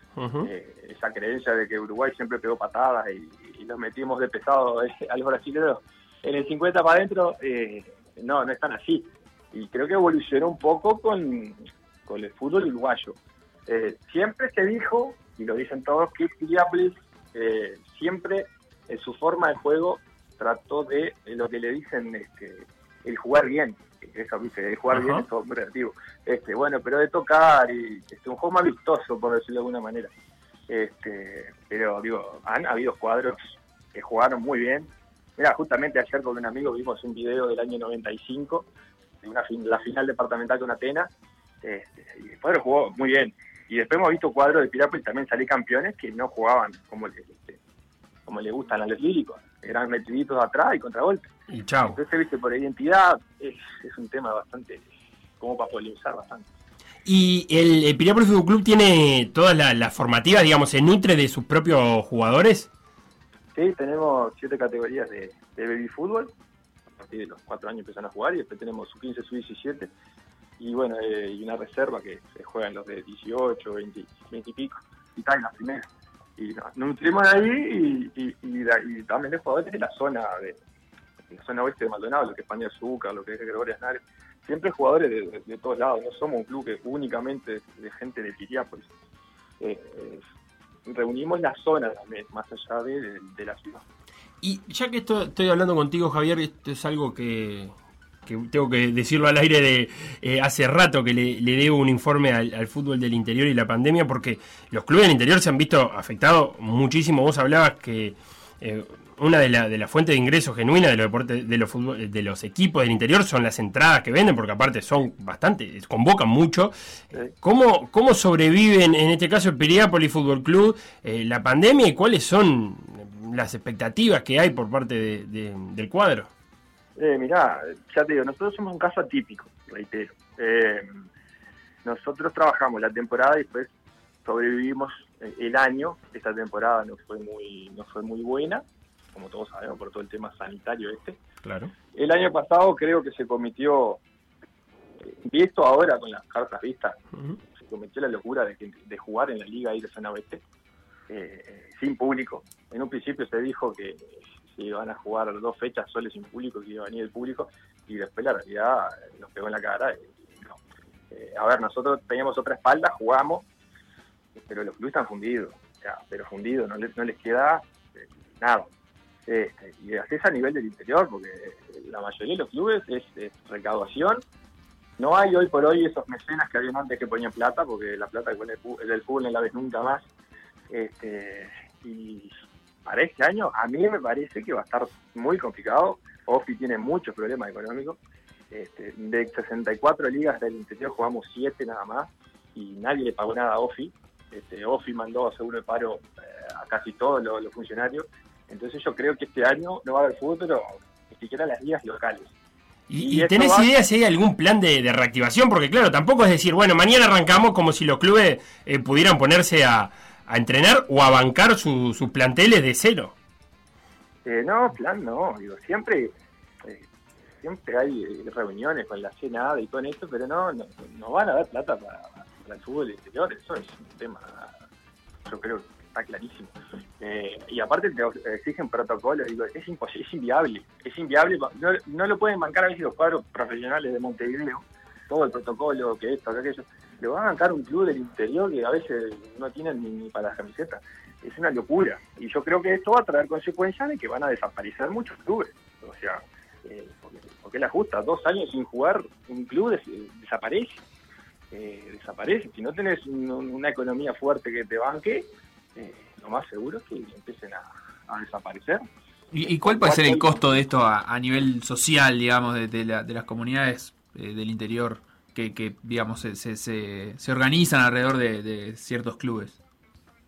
Eh, esa creencia de que Uruguay siempre pegó patadas y, y nos metimos de pesado a los brasileños en el 50 para adentro, eh, no, no es tan así. Y creo que evolucionó un poco con, con el fútbol uruguayo. Eh, siempre se dijo, y lo dicen todos, que Piriápolis eh, siempre en su forma de juego trató de eh, lo que le dicen este, el jugar bien. Eso, ¿viste? El jugar bien es todo muy relativo. Este, bueno, pero de tocar y este, un juego más vistoso, por decirlo de alguna manera. Este, pero digo, han habido cuadros que jugaron muy bien. Mira, justamente ayer con un amigo vimos un video del año 95, de una fin- la final departamental con Atenas, este, y el cuadro jugó muy bien. Y después hemos visto cuadros de Piriápolis también salir campeones que no jugaban como le, este, como le gustan a los líricos. Eran metiditos atrás y contragolpe. Y chao. Entonces, viste, por identidad es, es un tema bastante, como para polemizar bastante. Y el, el Piriápolis Fútbol Club tiene todas la- las formativas, digamos, se nutre de sus propios jugadores. Sí, tenemos siete categorías de, baby fútbol. A partir de los cuatro años empiezan a jugar y después tenemos su 15, su 17. Y bueno, eh, y una reserva que se juegan los de 18, 20, 20 y pico. Y tal, las primeras. Y nos nutrimos de ahí y, también de jugadores de la zona de la zona oeste de Maldonado, lo que es España Azúcar, lo que es Gregorio Aznar. Siempre jugadores de, de- todos lados, no somos un club que únicamente de gente de Piriápolis. Eh, eh, reunimos la zona también, más allá de, de- la ciudad. Y ya que esto, estoy hablando contigo, Javier, esto es algo que, que tengo que decirlo al aire de eh, hace rato que le, le debo un informe al fútbol del interior y la pandemia, porque los clubes del interior se han visto afectados muchísimo. Vos hablabas que eh, una de las de la fuentes de ingresos genuina de los deportes, de los fútbol- de los equipos del interior son las entradas que venden, porque aparte son bastante, convocan mucho. ¿Cómo, cómo sobreviven en este caso el Piriápolis Fútbol Club eh, la pandemia y cuáles son las expectativas que hay por parte de- de- del cuadro? Eh, mirá, ya te digo, nosotros somos un caso atípico, reitero. Eh, nosotros trabajamos la temporada y después sobrevivimos el año. Esta temporada no fue muy no fue muy buena, como todos sabemos por todo el tema sanitario este. Claro. El año pasado creo que se cometió y esto ahora con las cartas vistas, se cometió la locura de, que- de jugar en la liga de zona oeste eh, sin público. En un principio se dijo que se iban a jugar dos fechas soles sin público, que iba a venir el público, y después la realidad eh, nos pegó en la cara. y no. Eh, a ver, nosotros teníamos otra espalda, jugamos, pero los clubes están fundidos, o sea, pero fundidos, no, les- no les queda eh, nada. Este, y así es a nivel del interior, porque la mayoría de los clubes es, recaudación. No hay hoy por hoy esos mecenas que habían antes que ponían plata, porque la plata del fútbol no la ves nunca más. Este, y para este año, a mí me parece que va a estar muy complicado. Ofi tiene muchos problemas económicos. Este, de 64 ligas del interior jugamos 7 nada más y nadie le pagó nada a Ofi. Este, Ofi mandó seguro de paro eh, a casi todos los, los funcionarios. Entonces yo creo que este año no va a haber fútbol, pero ni siquiera las ligas locales. ¿Y, Y tenés va- idea si hay algún plan de, de reactivación? Porque claro, tampoco es decir, bueno, mañana arrancamos como si los clubes eh, pudieran ponerse a, a entrenar o a bancar su- sus planteles de cero. Eh, no, plan no, digo, siempre eh, siempre hay reuniones con la CNAD y con esto, pero no, no, no van a dar plata para, el fútbol interior, eso es un tema, yo creo que está clarísimo. Eh, y aparte te exigen protocolo, digo, es imposible, es inviable, es inviable, no, lo pueden bancar a veces los cuadros profesionales de Montevideo, todo el protocolo, que esto, que aquello, lo va a bancar un club del interior que a veces no tienen ni, para las camisetas. Es una locura. Y yo creo que esto va a traer consecuencias de que van a desaparecer muchos clubes. O sea, eh, porque, porque la justa, dos años sin jugar, un club des- desaparece. Eh, desaparece. Si no tenés un- una economía fuerte que te banque, eh, lo más seguro es que empiecen a, a desaparecer. ¿Y, y cuál puede ser el costo de esto a, a nivel social, digamos, de, de la- de las comunidades eh, del interior que, que, digamos, se, se, se- se organizan alrededor de, de ciertos clubes?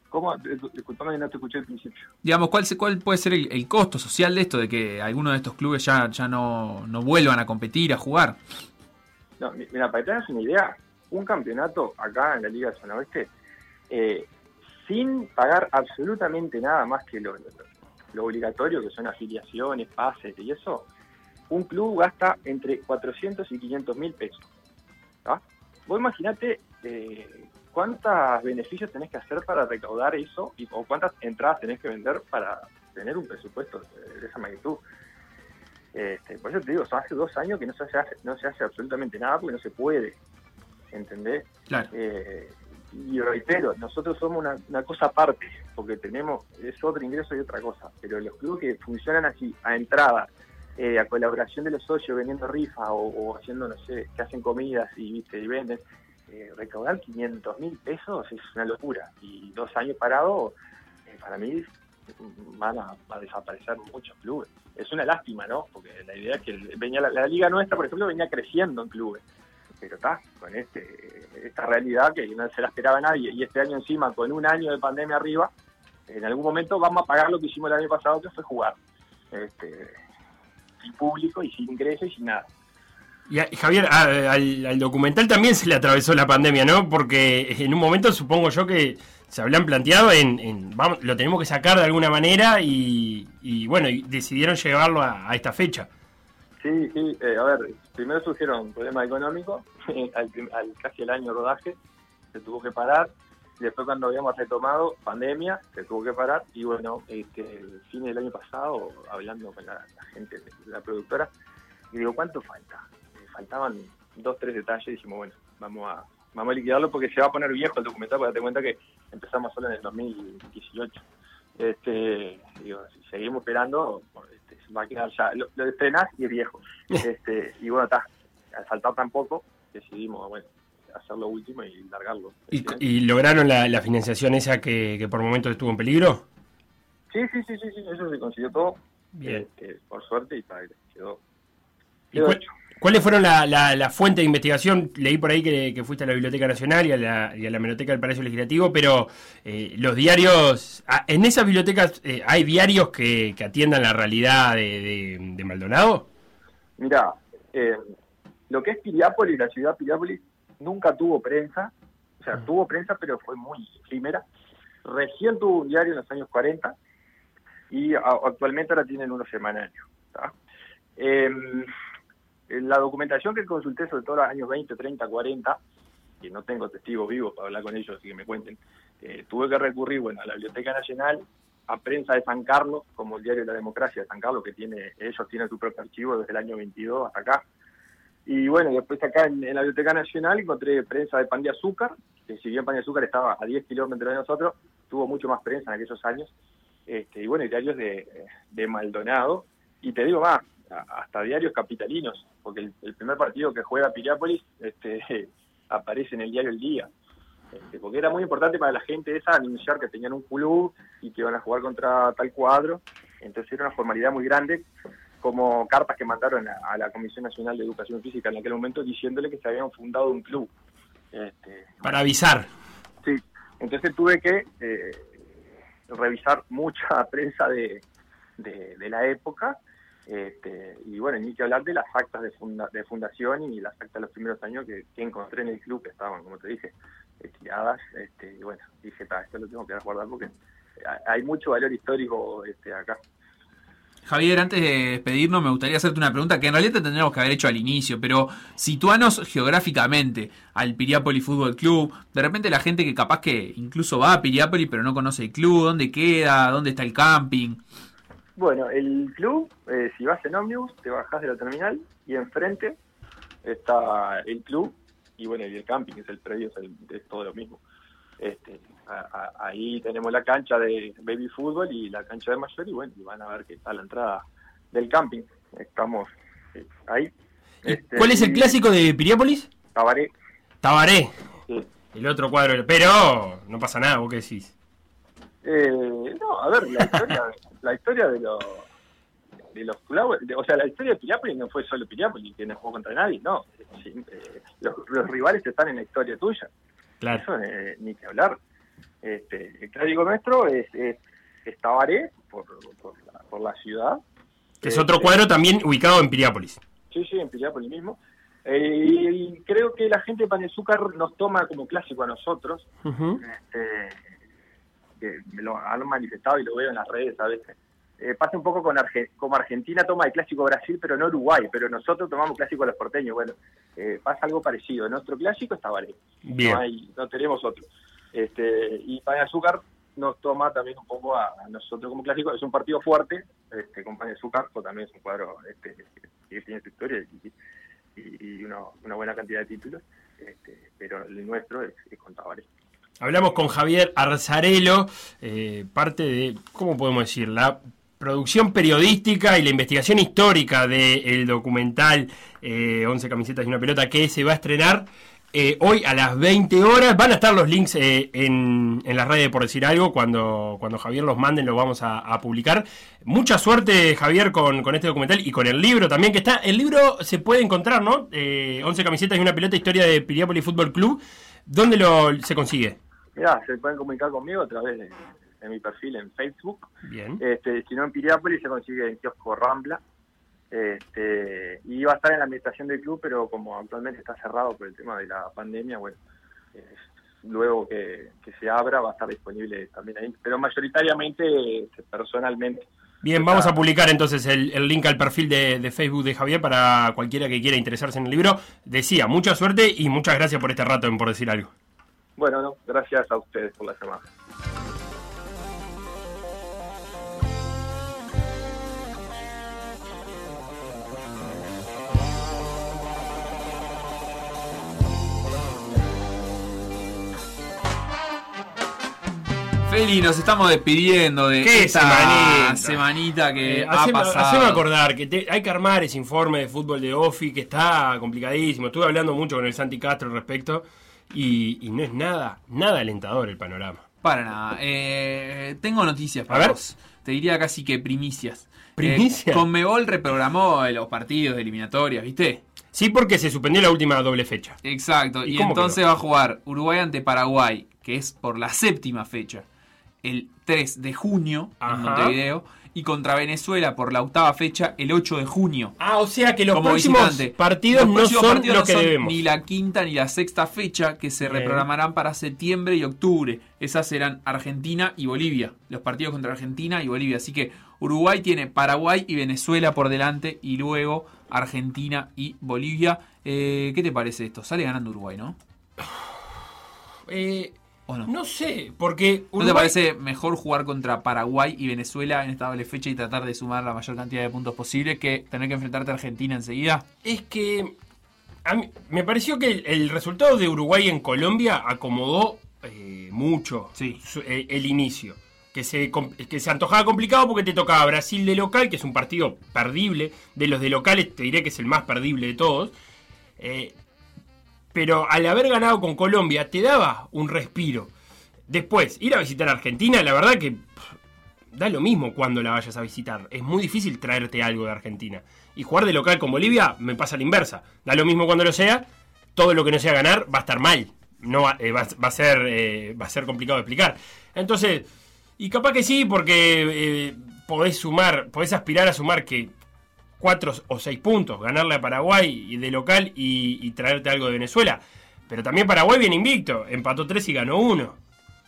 ¿Cómo? Discu- Disculpame no te escuché al principio. Digamos, ¿cuál, cuál puede ser el, el costo social de esto, de que algunos de estos clubes ya, ya no, no vuelvan a competir, a jugar? No, mi- mira, para que tengas una idea, un campeonato acá en la Liga Zona Oeste, eh, sin pagar absolutamente nada más que lo, lo- obligatorio, que son afiliaciones, pases y eso, un club gasta entre 400 y 500 mil pesos. ¿tá? Vos imaginate eh, cuántos beneficios tenés que hacer para recaudar eso y, o cuántas entradas tenés que vender para tener un presupuesto de, de esa magnitud. Este, por eso te digo, hace dos años que no se hace, no se hace absolutamente nada porque no se puede. ¿Entendés? Claro. Eh, y reitero, nosotros somos una, una cosa aparte, porque tenemos, es otro ingreso y otra cosa, pero los clubes que funcionan así, a entrada, eh, a colaboración de los socios vendiendo rifas o, o haciendo, no sé, que hacen comidas y, viste, y venden, eh, recaudar 500 mil pesos es una locura. Y dos años parados, eh, para mí, van a, a desaparecer muchos clubes. Es una lástima, ¿no? Porque la idea es que venía la, la liga nuestra, por ejemplo, venía creciendo en clubes. Pero está, con este esta realidad que no se la esperaba nadie, y este año encima, con un año de pandemia arriba, en algún momento vamos a pagar lo que hicimos el año pasado, que fue jugar. Este, sin público y sin ingreso y sin nada. Y a- Javier, a- al, al documental también se le atravesó la pandemia, ¿no? Porque en un momento supongo yo que se habían planteado en, en, vamos, lo tenemos que sacar de alguna manera y, y, bueno, y decidieron llevarlo a esta fecha. Sí, sí, eh, a ver, primero surgieron problemas económicos, al, prim- al casi el año rodaje se tuvo que parar, y después cuando habíamos retomado, pandemia, se tuvo que parar, y bueno, este, el fin del año pasado, hablando con la, la gente la productora, y digo, ¿cuánto falta? Eh, faltaban dos, tres detalles, dijimos, bueno, vamos a, vamos a liquidarlo porque se va a poner viejo el documental, porque date cuenta que empezamos solo en el 2018. Este, digo, si seguimos esperando, va a quedar ya, lo, lo estrenás y es viejo. Este, y bueno, está, al faltar tan poco, decidimos, bueno, hacer lo último y largarlo. ¿Y, y lograron la, la financiación esa que, que por momentos estuvo en peligro? Sí, sí, sí, sí, sí, eso se consiguió todo, Bien. este, por suerte, y está, quedó, ¿Y quedó cuál- hecho. ¿Cuáles fueron la, la, la fuente de investigación? Leí por ahí que, que fuiste a la Biblioteca Nacional y a la, y a la Biblioteca del Palacio Legislativo, pero eh, los diarios, ¿en esas bibliotecas eh, hay diarios que, que atiendan la realidad de, de- de Maldonado? Mira, eh, lo que es Piriápolis, la ciudad de Piriápolis, nunca tuvo prensa, o sea, tuvo prensa, pero fue muy efímera. Recién tuvo un diario en los años 40 y a- actualmente ahora tienen unos semanarios. La documentación que consulté sobre todo los años 20, 30, 40, que no tengo testigos vivos para hablar con ellos, así que me cuenten, eh, tuve que recurrir, bueno, a la Biblioteca Nacional, a prensa de San Carlos, como el diario La Democracia de San Carlos, que tiene, ellos tienen su propio archivo desde el año 22 hasta acá. Y bueno, después acá en, la Biblioteca Nacional encontré prensa de Pan de Azúcar, que si bien Pan de Azúcar estaba a 10 kilómetros de nosotros, tuvo mucho más prensa en aquellos años. Este, y bueno, diarios de, de Maldonado. Y te digo más, hasta diarios capitalinos, porque el, el primer partido que juega Piriápolis este, aparece en el diario El Día. Este, porque era muy importante para la gente esa anunciar que tenían un club y que iban a jugar contra tal cuadro. Entonces era una formalidad muy grande, como cartas que mandaron a, a la Comisión Nacional de Educación Física en aquel momento diciéndole que se habían fundado un club. Este, Para avisar. Sí, entonces tuve que eh, revisar mucha prensa de, de, de la época este, y bueno, ni que hablar de las actas de, funda- de fundación y las actas de los primeros años que, encontré en el club que estaban, como te dije, tiradas este, y bueno, dije, "Ta, esto lo tengo que guardar porque hay- mucho valor histórico este, acá. Javier, antes de despedirnos, me gustaría hacerte una pregunta que en realidad te tendríamos que haber hecho al inicio, pero situanos geográficamente al Piriápolis Fútbol Club. De repente la gente que capaz que incluso va a Piriápolis pero no conoce el club, dónde queda, dónde está el camping. Bueno, el club, eh, si vas en ómnibus, te bajás de la terminal y enfrente está el club y bueno, y el camping, que es el predio, es, el- es todo lo mismo. Este, a- a- ahí tenemos la cancha de baby fútbol y la cancha de mayor y bueno, y van a ver que está la entrada del camping. Estamos eh, ahí. Este, ¿Cuál es el clásico de Piriápolis? Tabaré. Tabaré. Sí. El otro cuadro. Pero no pasa nada, ¿vos qué decís? Eh, no, a ver, la historia, la historia de los de los clubes, de- o sea, la historia de Piriápolis no fue solo Piriápolis que no jugó contra nadie, no. Eh, los, los rivales están en la historia tuya. Claro. Eso eh, ni que hablar. Este, el clásico nuestro es, es, es Tabaré, por, por, la, por la ciudad. Que es otro cuadro también ubicado en Piriápolis. Sí, sí, en Piriápolis mismo. Y creo que la gente de Panezúcar nos toma como clásico a nosotros. este, que me lo han manifestado y lo veo en las redes a veces. Eh, pasa un poco con Arge- como Argentina toma el clásico Brasil, pero no Uruguay, pero nosotros tomamos clásico a los porteños. Bueno, eh, pasa algo parecido. Nuestro clásico es Tabaré. Bien. No, hay, no tenemos otro. Este, y Pan de Azúcar nos toma también un poco a, a nosotros como clásico. Es un partido fuerte, este, con Pan de Azúcar, que también es un cuadro este, que tiene su historia y, y- y una, una buena cantidad de títulos. Este, pero el nuestro es, es con Tabaré. Hablamos con Javier Arzarelo, eh, parte de, ¿cómo podemos decir? La producción periodística y la investigación histórica del documental eh, 11 camisetas y una pelota que se va a estrenar eh, hoy a las 20 horas. Van a estar los links eh, en, en las redes por decir algo. Cuando, cuando Javier los manden, los vamos a, a publicar. Mucha suerte, Javier, con, con este documental y con el libro también que está. El libro se puede encontrar, ¿no? Eh, 11 camisetas y una pelota, historia de Piriápolis Fútbol Club. ¿Dónde lo, se consigue? Mirá, se pueden comunicar conmigo a través de, de mi perfil en Facebook. Bien. Este, si no en Piriápolis se consigue en kiosco Rambla. Este, y va a estar en la administración del club, pero como actualmente está cerrado por el tema de la pandemia, bueno, eh, luego que, que se abra va a estar disponible también ahí, pero mayoritariamente este, personalmente. Bien, vamos a publicar entonces el, el link al perfil de, de Facebook de Javier para cualquiera que quiera interesarse en el libro. Decía, mucha suerte y muchas gracias por este rato en Por Decir Algo. Bueno, no, gracias a ustedes por la llamada. Feli, nos estamos despidiendo de ¡Qué esta semanita! semanita que Eh, ha haceme, pasado. haceme acordar que te- hay que armar ese informe de fútbol de OFI que está complicadísimo. Estuve hablando mucho con el Santi Castro al respecto y, y no es nada, nada alentador el panorama. Para nada. Eh, tengo noticias A para ver. vos. Te diría casi que primicias. ¿Primicias? Eh, Conmebol reprogramó los partidos de eliminatorias, ¿viste? Sí, porque se suspendió la última doble fecha. Exacto. ¿Y entonces va a jugar Uruguay ante Paraguay, que es por la séptima fecha. el 3 de junio Ajá. en Montevideo y contra Venezuela por la octava fecha el 8 de junio. Ah, o sea que los como próximos visitante. partidos Los no próximos son partidos que no son debemos. Ni la quinta ni la sexta fecha que se Bien. reprogramarán para septiembre y octubre. Esas serán Argentina y Bolivia. Los partidos contra Argentina y Bolivia. Así que Uruguay tiene Paraguay y Venezuela por delante y luego Argentina y Bolivia. Eh, ¿Qué te parece esto? Sale ganando Uruguay, ¿no? Eh, ¿O no? no sé, porque ¿No te parece mejor jugar contra Paraguay y Venezuela en esta doble fecha y tratar de sumar la mayor cantidad de puntos posible que tener que enfrentarte a Argentina enseguida? es que a mí- me pareció que el, el resultado de Uruguay en Colombia acomodó eh, mucho su- eh, el inicio. Que se, que se antojaba complicado porque te tocaba Brasil de local, que es un partido perdible. De los de locales te diré que es el más perdible de todos. Eh, pero al haber ganado con Colombia te daba un respiro. Después, ir a visitar a Argentina, la verdad que da lo mismo cuando la vayas a visitar. Es muy difícil traerte algo de Argentina. Y jugar de local con Bolivia me pasa a la inversa. Da lo mismo cuando lo sea. Todo lo que no sea ganar va a estar mal. No va, eh, a ser, eh, va a ser complicado de explicar. Entonces, y capaz que sí, porque eh, podés sumar, podés aspirar a sumar que cuatro o seis puntos, ganarle a Paraguay y de local y, y traerte algo de Venezuela. Pero también Paraguay viene invicto, empató tres y ganó uno.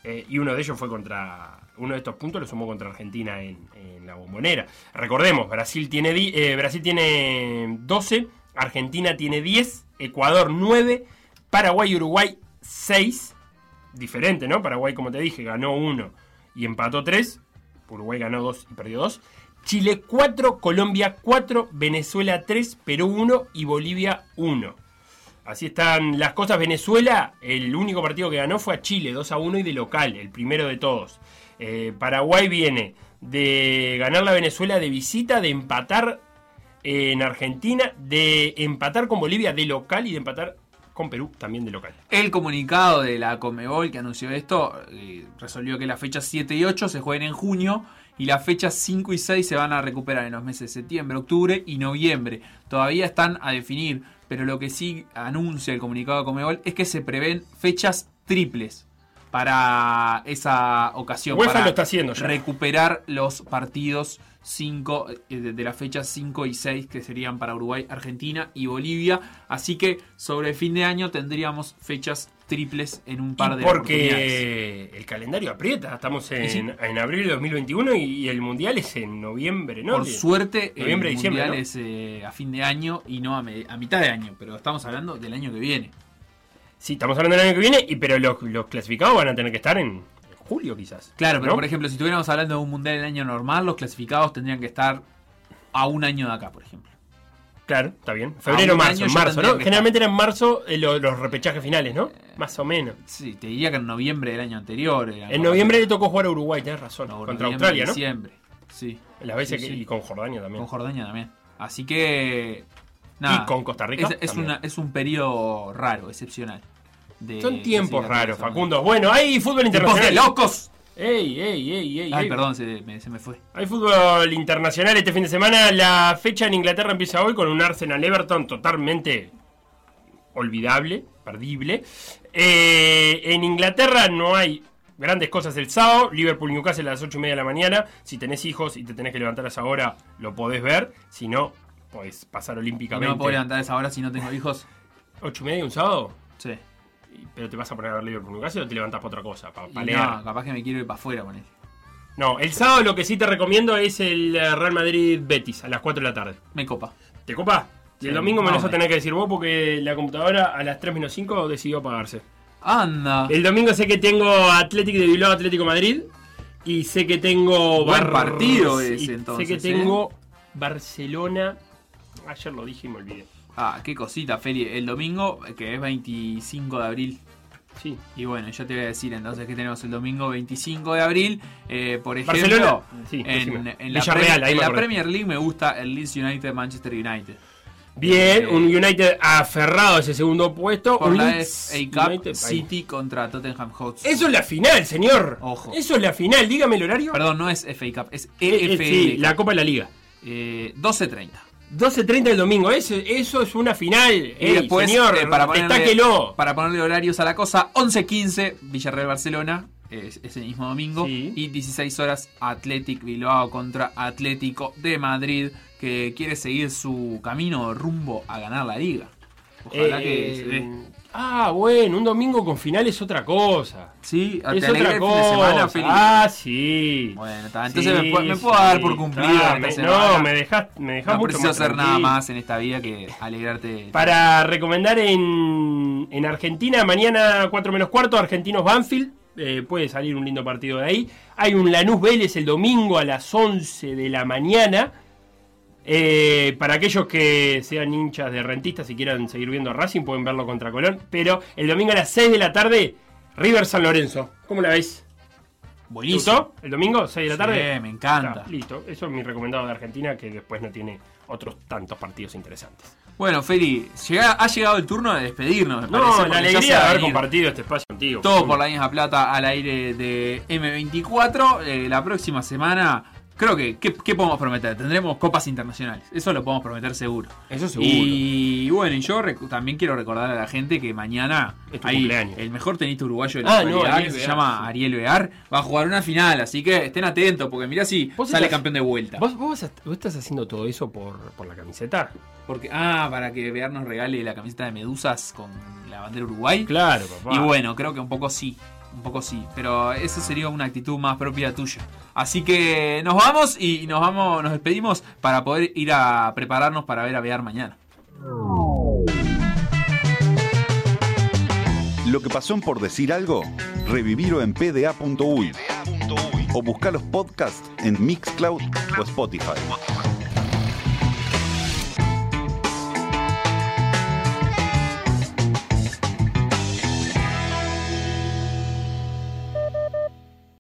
Eh, y uno de ellos fue contra. Uno de estos puntos lo sumó contra Argentina en, en la bombonera. Recordemos, Brasil tiene, eh, Brasil tiene 12, Argentina tiene 10, Ecuador 9, Paraguay y Uruguay 6. Diferente, ¿no? Paraguay, como te dije, ganó 1 y empató 3. Uruguay ganó 2 y perdió 2. Chile 4, Colombia 4, Venezuela 3, Perú 1 y Bolivia 1. Así están las cosas. Venezuela, el único partido que ganó fue a Chile, 2 a 1 y de local, el primero de todos. Eh, Paraguay viene de ganar la Venezuela de visita, de empatar en Argentina, de empatar con Bolivia de local y de empatar con Perú también de local. El comunicado de la Comebol que anunció esto eh, resolvió que las fechas 7 y 8 se jueguen en junio y las fechas 5 y 6 se van a recuperar en los meses de septiembre, octubre y noviembre. Todavía están a definir, pero lo que sí anuncia el comunicado de Comebol es que se prevén fechas triples para esa ocasión. UEFA para lo está haciendo ya. Recuperar los partidos 5 de, de las fechas 5 y 6 que serían para Uruguay, Argentina y Bolivia. Así que sobre el fin de año tendríamos fechas triples en un par Y de porque el calendario aprieta, estamos en, sí. en abril de 2021 y, y el mundial es en noviembre, ¿no? Por suerte, noviembre, el diciembre. mundial ¿no? es eh, a fin de año y no a, me- a mitad de año, pero estamos hablando del año que viene. Sí, estamos hablando del año que viene, y, pero los, los clasificados van a tener que estar en julio quizás. Claro, pero ¿no? por ejemplo, si estuviéramos hablando de un mundial en año normal, los clasificados tendrían que estar a un año de acá, por ejemplo. Claro, está bien. Febrero, marzo, en marzo, ¿no? Generalmente eran en marzo eh, lo- los repechajes finales, ¿no? Más o menos. Sí, te diría que en noviembre del año anterior. era En como- noviembre le tocó jugar a Uruguay, tenés razón. No, contra noviembre, Australia, ¿no? Diciembre, sí. Las veces Sí, que- sí. y con Jordania también. Con Jordania también. Así que. Nada, Y con Costa Rica Es, es también. una- es un periodo raro, excepcional. de Son tiempos raros. Facundo. Bueno, hay fútbol ¡Tiempos internacional. locos! ¡Ey, ey, ey, ey! Ay, ey. perdón, se me, se me fue. Hay fútbol internacional este fin de semana. La fecha en Inglaterra empieza hoy con un Arsenal Everton totalmente olvidable, perdible. Eh, en Inglaterra no hay grandes cosas el sábado. Liverpool Newcastle a las 8 y media de la mañana. Si tenés hijos y te tenés que levantar a esa hora, lo podés ver. Si no, podés pasar ¿Y no olímpicamente. me puedo levantar a esa hora si no tengo hijos? ¿8 y media un sábado? Sí. ¿Pero te vas a poner a ver Liverpool Newcastle o te levantás para otra cosa? Para Y no, capaz que me quiero ir para afuera con él. No, el sábado lo que sí te recomiendo es el eh, Real Madrid Betis a las 4 de la tarde. Me copa. ¿Te copa? Y el domingo me lo vas a tener que decir vos porque la computadora a las 3 menos 5 decidió apagarse. Anda. El domingo sé que tengo Atlético de Bilbao, Atlético Madrid. Y sé que tengo. Buen partido ese, entonces, Sé que ¿eh? tengo Barcelona. Ayer lo dije y me olvidé. Ah, qué cosita, Feli. El domingo, que es 25 de abril. Sí. Y bueno, yo te voy a decir entonces que tenemos el domingo 25 de abril. Eh, por ejemplo. Sí, en, la, Pre- ahí en la. Premier League me gusta el Leeds United Manchester United. Bien, Eh, un United aferrado a ese segundo puesto. Por un la Leeds FA Cup. City contra Tottenham Hotspur. Eso es la final, señor. Ojo. Eso es la final. Dígame el horario. Perdón, no es FA Cup, es Eh, eh, EFL. sí, la Copa de la Liga. Eh, 12.30. 12.30 el domingo. Eso, eso es una final. Y Ey, después, señor, eh, para, ponerle, para ponerle horarios a la cosa, 11.15, Villarreal Barcelona, es- ese mismo domingo. Y 16 horas Athletic Bilbao contra Atlético de Madrid, que quiere seguir su camino rumbo a ganar la liga. Ojalá que Eh, se dé. Ah, bueno, un domingo con final es otra cosa. Sí, es ¿te alegra otra fin de semana, cosa. Feli? Ah, sí. Bueno, está, entonces me, puedo- me puedo dar por cumplido. Esta me- semana. no, me dejás, me dejás No mucho preciso más hacer nada más en esta vida que alegrarte. Para recomendar en, en Argentina, mañana 4 menos cuarto, Argentinos Banfield. Eh, puede salir un lindo partido de ahí. Hay un Lanús Vélez el domingo a las 11 de la mañana. Eh, para aquellos que sean hinchas de rentistas y quieran seguir viendo a Racing, pueden verlo contra Colón. Pero el domingo a las 6 de la tarde, River San Lorenzo. ¿Cómo la veis? Buenísimo. ¿El domingo, 6 de la tarde? Sí, me encanta. Está, listo. Eso es mi recomendado de Argentina, que después no tiene otros tantos partidos interesantes. Bueno, Feli, llega- ha llegado el turno de despedirnos. Me No, parece, la alegría de haber compartido este espacio contigo. Todo por la misma plata al aire de M24. Eh, la próxima semana, creo que, ¿qué, qué podemos prometer? Tendremos copas internacionales. Eso lo podemos prometer seguro. Eso seguro. Y bueno, y yo también quiero recordar a la gente que mañana Es tu hay cumpleaños. el mejor tenista uruguayo de la Ah, no, actualidad, Ariel que se llama sí. Ariel Bear. Va a jugar una final, así que estén atentos, porque mirá si ¿Vos sale estás- campeón de vuelta. ¿Vos, vos, vos estás haciendo todo eso por, por la camiseta? Porque, ah, para que Bear nos regale la camiseta de Medusas con la bandera Uruguay. Claro, papá. Y bueno, creo que un poco sí. Un poco sí. Pero eso sería una actitud más propia tuya. Así que nos vamos y nos vamos, nos despedimos para poder ir a prepararnos para ver a Bear mañana. Lo que pasó en por decir algo, revivirlo en pda.uy o buscar los podcasts en Mixcloud o Spotify.